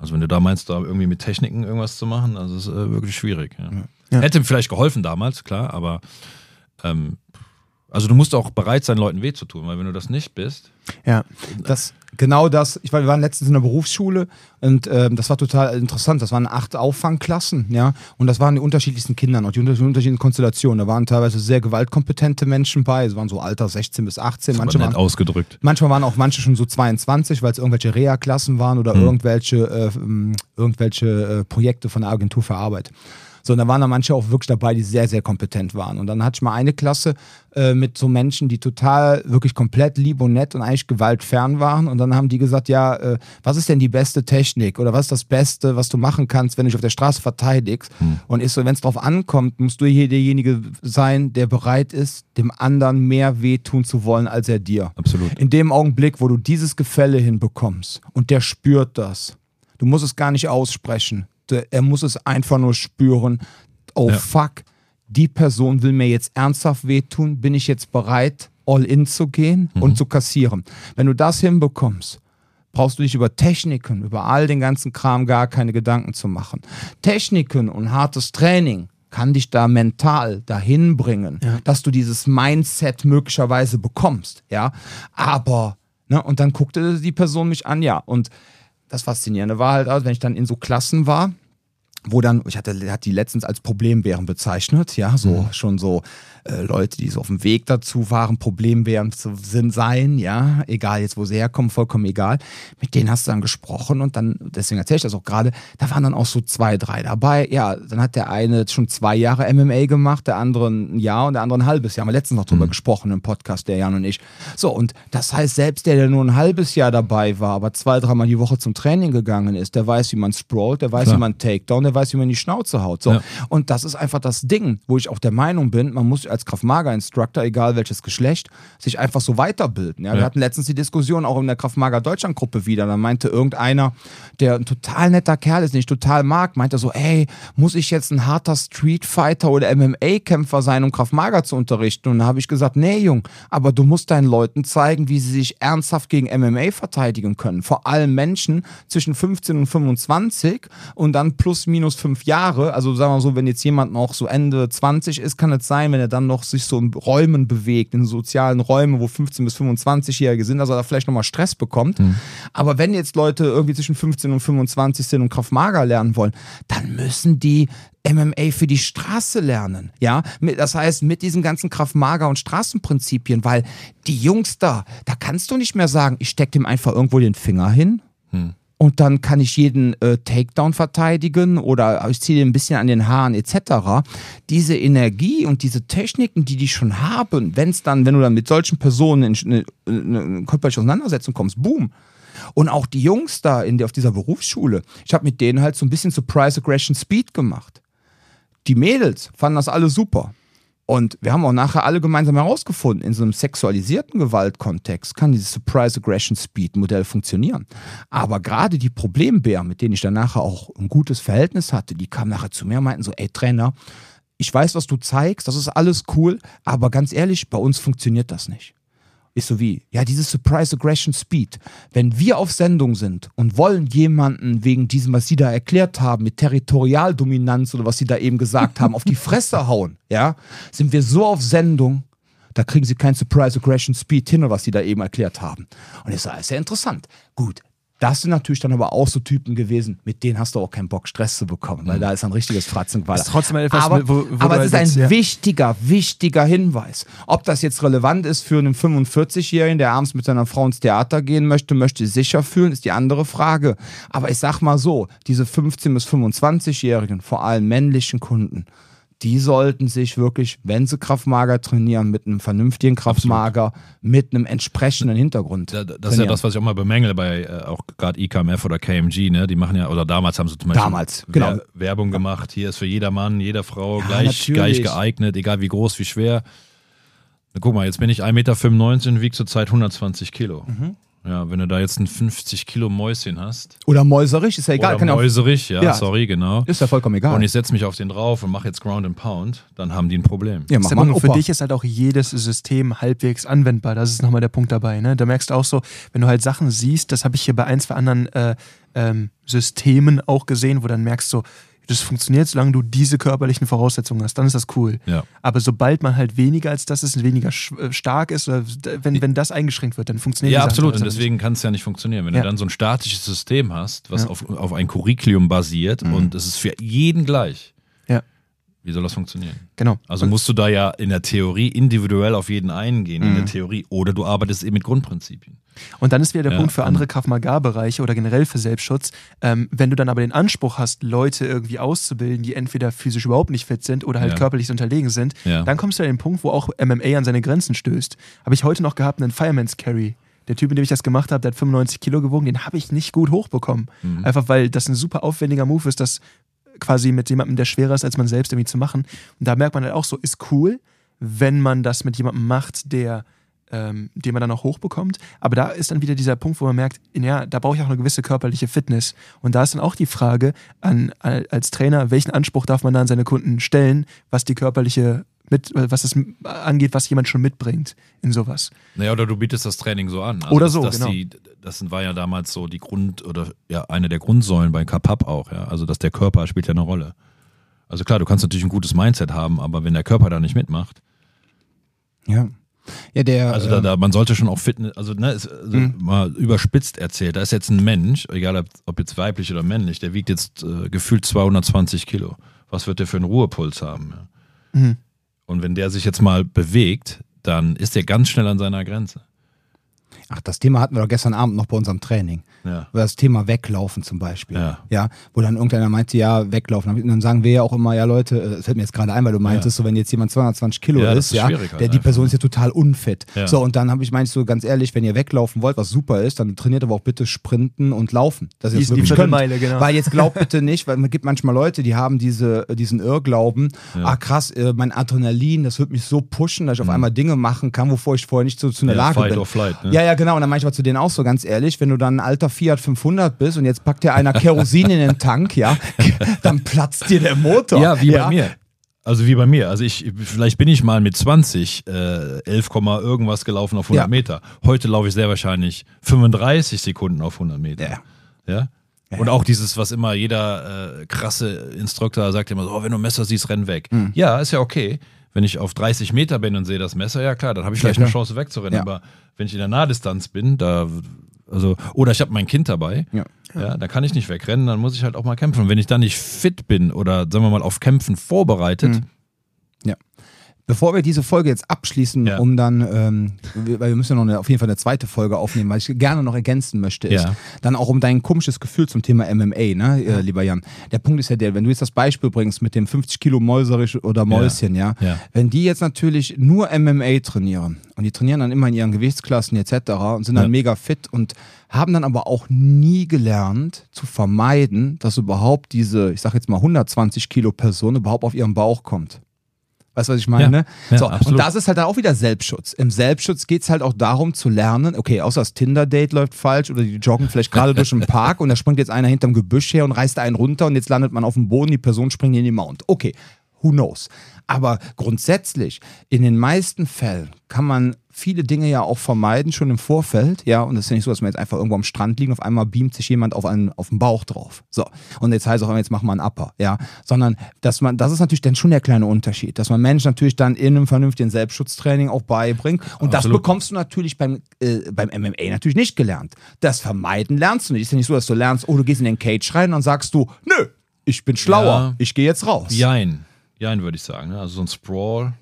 Also wenn du da meinst, da irgendwie mit Techniken irgendwas zu machen, also ist äh, wirklich schwierig. Ja. Ja. Hätte vielleicht geholfen damals, klar, aber ähm, also du musst auch bereit sein, Leuten weh zu tun, weil wenn du das nicht bist, Ja. Das, genau das, ich war, wir waren letztens in der Berufsschule und ähm, das war total interessant. Das waren acht Auffangklassen, ja, und das waren die unterschiedlichsten Kinder und die unter- unterschiedlichen Konstellationen. Da waren teilweise sehr gewaltkompetente Menschen bei, es waren so Alter 16 bis 18, das manche waren, ausgedrückt. manchmal waren auch manche schon so 22, weil es irgendwelche Reha-Klassen waren oder Mhm. irgendwelche, äh, ähm, irgendwelche äh, Projekte von der Agentur für Arbeit. So, und da waren da manche auch wirklich dabei, die sehr, sehr kompetent waren. Und dann hatte ich mal eine Klasse äh, mit so Menschen, die total, wirklich komplett lieb und nett und eigentlich gewaltfern waren. Und dann haben die gesagt, ja, äh, was ist denn die beste Technik oder was ist das Beste, was du machen kannst, wenn du dich auf der Straße verteidigst? Und ist so, wenn es drauf ankommt, musst du hier derjenige sein, der bereit ist, dem anderen mehr wehtun zu wollen, als er dir. Absolut. In dem Augenblick, wo du dieses Gefälle hinbekommst und der spürt das, du musst es gar nicht aussprechen, er muss es einfach nur spüren, oh Ja. fuck, die Person will mir jetzt ernsthaft wehtun, bin ich jetzt bereit, all in zu gehen und zu kassieren. Wenn du das hinbekommst, brauchst du dich über Techniken, über all den ganzen Kram gar keine Gedanken zu machen. Techniken und hartes Training kann dich da mental dahin bringen, dass du dieses Mindset möglicherweise bekommst, ja. Aber, ne, und dann guckte die Person mich an, ja. Und das Faszinierende war halt, also, wenn ich dann in so Klassen war, wo dann, ich hatte, hat die letztens als Problembären bezeichnet, ja, so schon so äh, Leute, die so auf dem Weg dazu waren, problemwehrend zu sind, sein, ja, egal jetzt, wo sie herkommen, vollkommen egal. Mit denen hast du dann gesprochen und dann, deswegen erzähle ich das auch gerade, da waren dann auch so zwei, drei dabei. Ja, dann hat der eine schon zwei Jahre MMA gemacht, der andere ein Jahr und der andere ein halbes Jahr. Haben wir letztens noch drüber mhm. gesprochen im Podcast, der Jan und ich. So, und das heißt, selbst der, der nur ein halbes Jahr dabei war, aber zwei, dreimal die Woche zum Training gegangen ist, der weiß, wie man sprawlt, der weiß, Klar. wie man Takedown, der weiß, wie man die Schnauze haut. So. Ja. Und das ist einfach das Ding, wo ich auch der Meinung bin, man muss als Kraftmager-Instructor, egal welches Geschlecht, sich einfach so weiterbilden. Ja? ja. Wir hatten letztens die Diskussion auch in der Kraftmager Deutschland-Gruppe wieder. Da meinte irgendeiner, der ein total netter Kerl ist, den ich total mag, meinte so, ey, muss ich jetzt ein harter Streetfighter oder MMA-Kämpfer sein, um Kraftmager zu unterrichten? Und da habe ich gesagt, nee, Jung, aber du musst deinen Leuten zeigen, wie sie sich ernsthaft gegen MMA verteidigen können. Vor allem Menschen zwischen 15 und 25 und dann plus minus fünf Jahre. Also sagen wir so, wenn jetzt jemand noch so Ende 20 ist, kann es sein, wenn er dann noch sich so in Räumen bewegt, in sozialen Räumen, wo 15 bis 25-Jährige sind, dass er da vielleicht nochmal Stress bekommt. Mhm. Aber wenn jetzt Leute irgendwie zwischen 15 und 25 sind und Kraftmager lernen wollen, dann müssen die MMA für die Straße lernen. Ja, das heißt mit diesen ganzen Kraftmager und Straßenprinzipien, weil die Jungs da, da kannst du nicht mehr sagen, ich steck dem einfach irgendwo den Finger hin. Hm und dann kann ich jeden äh, Takedown verteidigen oder ich ziehe ein bisschen an den Haaren etc. Diese Energie und diese Techniken, die die schon haben, wenn es dann, wenn du dann mit solchen Personen in eine, eine körperliche Auseinandersetzung kommst, boom. Und auch die Jungs da in der, auf dieser Berufsschule, ich habe mit denen halt so ein bisschen Surprise Aggression Speed gemacht. Die Mädels fanden das alle super. Und wir haben auch nachher alle gemeinsam herausgefunden, in so einem sexualisierten Gewaltkontext kann dieses Surprise Aggression Speed Modell funktionieren. Aber gerade die Problembären, mit denen ich dann nachher auch ein gutes Verhältnis hatte, die kamen nachher zu mir und meinten so, ey Trainer, ich weiß, was du zeigst, das ist alles cool, aber ganz ehrlich, bei uns funktioniert das nicht ist so wie, ja, dieses Surprise Aggression Speed. Wenn wir auf Sendung sind und wollen jemanden wegen diesem, was sie da erklärt haben, mit Territorialdominanz oder was sie da eben gesagt haben, auf die Fresse hauen, ja, sind wir so auf Sendung, da kriegen sie kein Surprise Aggression Speed hin, was sie da eben erklärt haben. Und ich sage, ist ja interessant. Gut, das sind natürlich dann aber auch so Typen gewesen, mit denen hast du auch keinen Bock, Stress zu bekommen, weil mhm. da ist ein richtiges Fratzenquader. trotzdem etwas, aber, wo, wo aber es ist ein ja. wichtiger, wichtiger Hinweis. Ob das jetzt relevant ist für einen 45-Jährigen, der abends mit seiner Frau ins Theater gehen möchte, möchte sich sicher fühlen, ist die andere Frage. Aber ich sag mal so, diese 15- bis 25-Jährigen, vor allem männlichen Kunden, die sollten sich wirklich, wenn sie Kraftmager trainieren, mit einem vernünftigen Kraftmager, Absolut. mit einem entsprechenden Hintergrund. das trainieren. ist ja das, was ich auch mal bemängele bei äh, auch gerade IKMF oder KMG, ne? Die machen ja, oder damals haben sie zum Beispiel damals, genau. Werbung gemacht. Hier ist für jeder Mann, jeder Frau ja, gleich, gleich geeignet, egal wie groß, wie schwer. Na, guck mal, jetzt bin ich 1,95 Meter und wiege zurzeit 120 Kilo. Mhm. Ja, wenn du da jetzt ein 50 Kilo Mäuschen hast. Oder Mäuserich, ist ja egal. Oder Mäuserich, ja, ja, sorry, genau. Ist ja vollkommen egal. Und ich setze mich auf den drauf und mache jetzt Ground and Pound, dann haben die ein Problem. Ja, mach mal für dich ist halt auch jedes System halbwegs anwendbar. Das ist nochmal der Punkt dabei. Ne? Da merkst du auch so, wenn du halt Sachen siehst, das habe ich hier bei ein, zwei anderen äh, ähm, Systemen auch gesehen, wo dann merkst du, so, das funktioniert, solange du diese körperlichen Voraussetzungen hast, dann ist das cool. Ja. Aber sobald man halt weniger als das ist, weniger äh, stark ist, oder wenn, wenn das eingeschränkt wird, dann funktioniert das Ja, absolut. Und deswegen kann es ja nicht funktionieren. Wenn ja. du dann so ein statisches System hast, was ja. auf, auf ein Curriculum basiert mhm. und es ist für jeden gleich. Wie soll das funktionieren? Genau. Also musst du da ja in der Theorie individuell auf jeden eingehen, mhm. in der mhm. Theorie, oder du arbeitest eben mit Grundprinzipien. Und dann ist wieder der ja, Punkt für andere Krav Maga-Bereiche oder generell für Selbstschutz, ähm, wenn du dann aber den Anspruch hast, Leute irgendwie auszubilden, die entweder physisch überhaupt nicht fit sind oder halt ja. körperlich unterlegen sind, ja. dann kommst du an den Punkt, wo auch MMA an seine Grenzen stößt. Habe ich heute noch gehabt, einen Fireman's Carry. Der Typ, mit dem ich das gemacht habe, der hat 95 Kilo gewogen, den habe ich nicht gut hochbekommen. Mhm. Einfach weil das ein super aufwendiger Move ist, das quasi mit jemandem, der schwerer ist als man selbst, irgendwie zu machen. Und da merkt man halt auch so, ist cool, wenn man das mit jemandem macht, der ähm, den man dann auch hochbekommt. Aber da ist dann wieder dieser Punkt, wo man merkt, ja, da brauche ich auch eine gewisse körperliche Fitness. Und da ist dann auch die Frage an, als Trainer, welchen Anspruch darf man da an seine Kunden stellen, was die körperliche mit, was es angeht, was jemand schon mitbringt in sowas. Naja, oder du bietest das Training so an. Also oder so, dass genau. Die, das war ja damals so die Grund- oder ja, eine der Grundsäulen bei Kapap auch, ja. Also, dass der Körper spielt ja eine Rolle. Also klar, du kannst natürlich ein gutes Mindset haben, aber wenn der Körper da nicht mitmacht. Ja. Ja, der, also da, ähm, da, man sollte schon auch Fitness, also, ne, ist, also mhm. mal überspitzt erzählt, da ist jetzt ein Mensch, egal ob, ob jetzt weiblich oder männlich, der wiegt jetzt äh, gefühlt 220 Kilo. Was wird der für einen Ruhepuls haben? Ja? Mhm. Und wenn der sich jetzt mal bewegt, dann ist der ganz schnell an seiner Grenze. Ach, das Thema hatten wir doch gestern Abend noch bei unserem Training. Ja. Das Thema Weglaufen zum Beispiel. Ja. ja. Wo dann irgendeiner meinte, ja, weglaufen. Und dann sagen wir ja auch immer, ja Leute, äh, das fällt mir jetzt gerade ein, weil du meintest, so wenn jetzt jemand 220 Kilo Ja, das ist, ist ja, halt der, die Person ne? ist ja total unfit. Ja. So, und dann habe ich, meinst du, ganz ehrlich, wenn ihr weglaufen wollt, was super ist, dann trainiert aber auch bitte Sprinten und Laufen. Die- das die wirklich könnt. Viertelmeile, genau. Weil jetzt glaubt bitte nicht, weil man gibt manchmal Leute, die haben diese, diesen Irrglauben, ah krass, äh, mein Adrenalin, das wird mich so pushen, dass ich auf einmal Dinge machen kann, wovor ich vorher nicht so zu Mhm. Ja, Lage Fight bin. or Flight, ne? Ja, ja, genau. Und dann manchmal zu denen auch so, ganz ehrlich, wenn du dann ein alter Fiat 500 bist und jetzt packt dir einer Kerosin in den Tank, ja, dann platzt dir der Motor. Ja, wie bei mir. Also wie bei mir. Also ich, vielleicht bin ich mal mit 20 äh, 11, Komma irgendwas gelaufen auf 100 Ja. Meter. Heute laufe ich sehr wahrscheinlich 35 Sekunden auf 100 Meter. Ja. Ja. Und auch dieses, was immer jeder äh, krasse Instruktor sagt immer so, oh, wenn du Messer siehst, renn weg. Hm. Ja, ist ja okay. Wenn ich auf 30 Meter bin und sehe das Messer, ja klar, dann habe ich Ja, vielleicht eine klar. Chance wegzurennen. Ja. Aber wenn ich in der Nahdistanz bin, da also oder ich habe mein Kind dabei, Ja. ja, da kann ich nicht wegrennen, dann muss ich halt auch mal kämpfen. Und wenn ich dann nicht fit bin oder sagen wir mal auf Kämpfen vorbereitet, Hm. Ja. Bevor wir diese Folge jetzt abschließen, Ja. um dann, ähm, weil wir müssen ja noch eine, auf jeden Fall eine zweite Folge aufnehmen, weil ich gerne noch ergänzen möchte, ist Ja. dann auch um dein komisches Gefühl zum Thema MMA, ne, äh, lieber Jan. Der Punkt ist ja der, wenn du jetzt das Beispiel bringst mit dem 50 Kilo Mäuserisch oder Mäuschen, ja, Ja. wenn die jetzt natürlich nur MMA trainieren und die trainieren dann immer in ihren Gewichtsklassen etc. und sind dann Ja. mega fit und haben dann aber auch nie gelernt zu vermeiden, dass überhaupt diese, ich sag jetzt mal 120 Kilo Person überhaupt auf ihren Bauch kommt. Weißt du, was ich meine? Ja, ja, so, und das ist halt dann auch wieder Selbstschutz. Im Selbstschutz geht es halt auch darum zu lernen, okay, außer das Tinder-Date läuft falsch oder die joggen vielleicht gerade durch den Park und da springt jetzt einer hinterm Gebüsch her und reißt einen runter und jetzt landet man auf dem Boden, die Person springt in die Mount. Okay, who knows? Aber grundsätzlich, in den meisten Fällen kann man viele Dinge ja auch vermeiden, schon im Vorfeld, ja, und es ist ja nicht so, dass man jetzt einfach irgendwo am Strand liegt und auf einmal beamt sich jemand auf, einen, auf den Bauch drauf. So, und jetzt heißt es auch, jetzt machen wir einen Upper, ja, sondern, dass man, das ist natürlich dann schon der kleine Unterschied, dass man Menschen natürlich dann in einem vernünftigen Selbstschutztraining auch beibringt und das Absolut. bekommst du natürlich beim, äh, beim MMA natürlich nicht gelernt. Das Vermeiden lernst du nicht. Ist ja nicht so, dass du lernst, oh, du gehst in den Cage rein und sagst du, nö, ich bin schlauer, Ja. ich gehe jetzt raus. jein. Jein, würde ich sagen. Also so ein Sprawl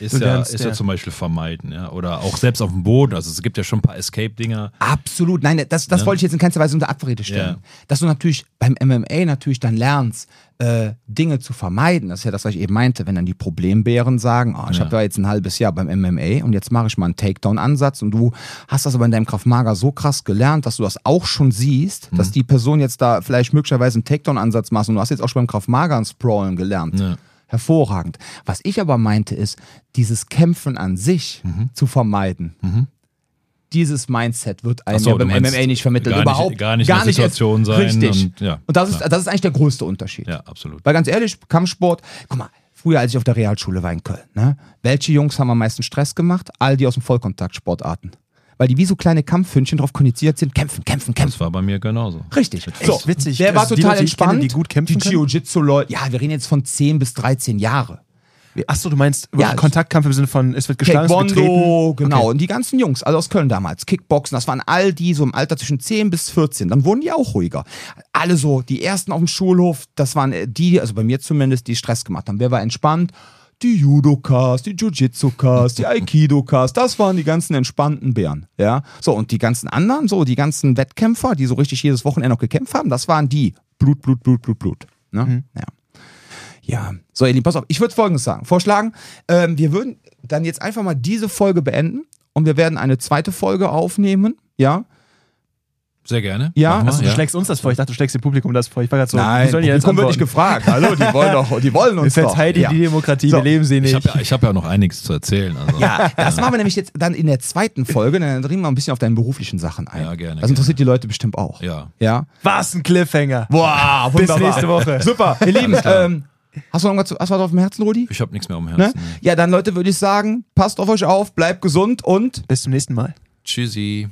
ist, ja, ist ja. zum Beispiel vermeiden, ja. Oder auch selbst auf dem Boden. Also es gibt ja schon ein paar Escape-Dinger. Absolut, nein, das, das Ja. wollte ich jetzt in keinster Weise unter Abrede stellen. Ja. Dass du natürlich beim MMA natürlich dann lernst, äh, Dinge zu vermeiden. Das ist ja das, was ich eben meinte, wenn dann die Problembären sagen, oh, ich Ja. habe da jetzt ein halbes Jahr beim MMA und jetzt mache ich mal einen Takedown-Ansatz und du hast das aber in deinem Kraftmager so krass gelernt, dass du das auch schon siehst, Mhm. dass die Person jetzt da vielleicht möglicherweise einen Takedown-Ansatz macht und du hast jetzt auch schon beim Kraftmager ein Sprawlen gelernt. Ja. Hervorragend. Was ich aber meinte, ist, dieses Kämpfen an sich Mhm. zu vermeiden. Dieses Mindset wird einem so, ja beim MMA nicht vermittelt. gar nicht- Überhaupt gar nicht in der Situation sein Richtig. und- ja, und das ist, das ist eigentlich der größte Unterschied. Ja, absolut. Weil ganz ehrlich, Kampfsport, guck mal, früher als ich auf der Realschule war in Köln, ne? welche Jungs haben am meisten Stress gemacht? All die aus dem Vollkontaktsportarten. Weil die wie so kleine Kampfhündchen drauf kondiziert sind, kämpfen, kämpfen, kämpfen. Das war bei mir genauso. Richtig. Echt witzig. Der war Also total die ich kenne, entspannt. die gut kämpfen Die? Jiu-Jitsu-Leute, ja, wir reden jetzt von 10 bis 13 Jahre. Achso, du meinst Ja, Kontaktkampf im Sinne von, es wird geschlagen, es wird Taekwondo, getreten? genau. Okay. Und die ganzen Jungs, also aus Köln damals, Kickboxen, das waren all die so im Alter zwischen 10 bis 14. Dann wurden die auch ruhiger. Alle so, die ersten auf dem Schulhof, das waren äh, die, also bei mir zumindest, die Stress gemacht haben. Wer war entspannt? Die Judokas, die Jiu-Jitsu-Kas, die Aikido-Kas, das waren die ganzen entspannten Bären. Ja? So, und die ganzen anderen, so die ganzen Wettkämpfer, die so richtig jedes Wochenende noch gekämpft haben, das waren die. Blut, Blut, Blut, Blut, Blut. Ne? Ja. Ja, so, ihr Lieben, pass auf. Ich würde Folgendes sagen, vorschlagen. Ähm, wir würden dann jetzt einfach mal diese Folge beenden und wir werden eine zweite Folge aufnehmen. Ja? Sehr gerne. Ja, Also, du schlägst uns das vor. Ich dachte, du schlägst dem Publikum das vor. Ich war gerade so, wie sollen Publikum wird nicht gefragt. Hallo, die wollen doch, die wollen uns doch. verteidigt ja. die Demokratie, So. wir leben sie Ich nicht. habe ja, ich hab ja noch einiges zu erzählen. Also. Ja, das machen wir nämlich jetzt dann in der zweiten Folge. Dann dringen wir ein bisschen auf deine beruflichen Sachen ein. Ja, gerne, Das interessiert die Leute bestimmt auch. Ja. Ja. Was ein Cliffhanger. Boah, Bis wunderbar. nächste Woche. Super, ihr Lieben. Ähm, hast du noch was, was auf dem Herzen, Rudi? Ich habe nichts mehr am Ne? Herzen. Ja, dann Leute würde ich sagen, passt auf euch auf, bleibt gesund und Bis zum nächsten Mal. Tschüssi.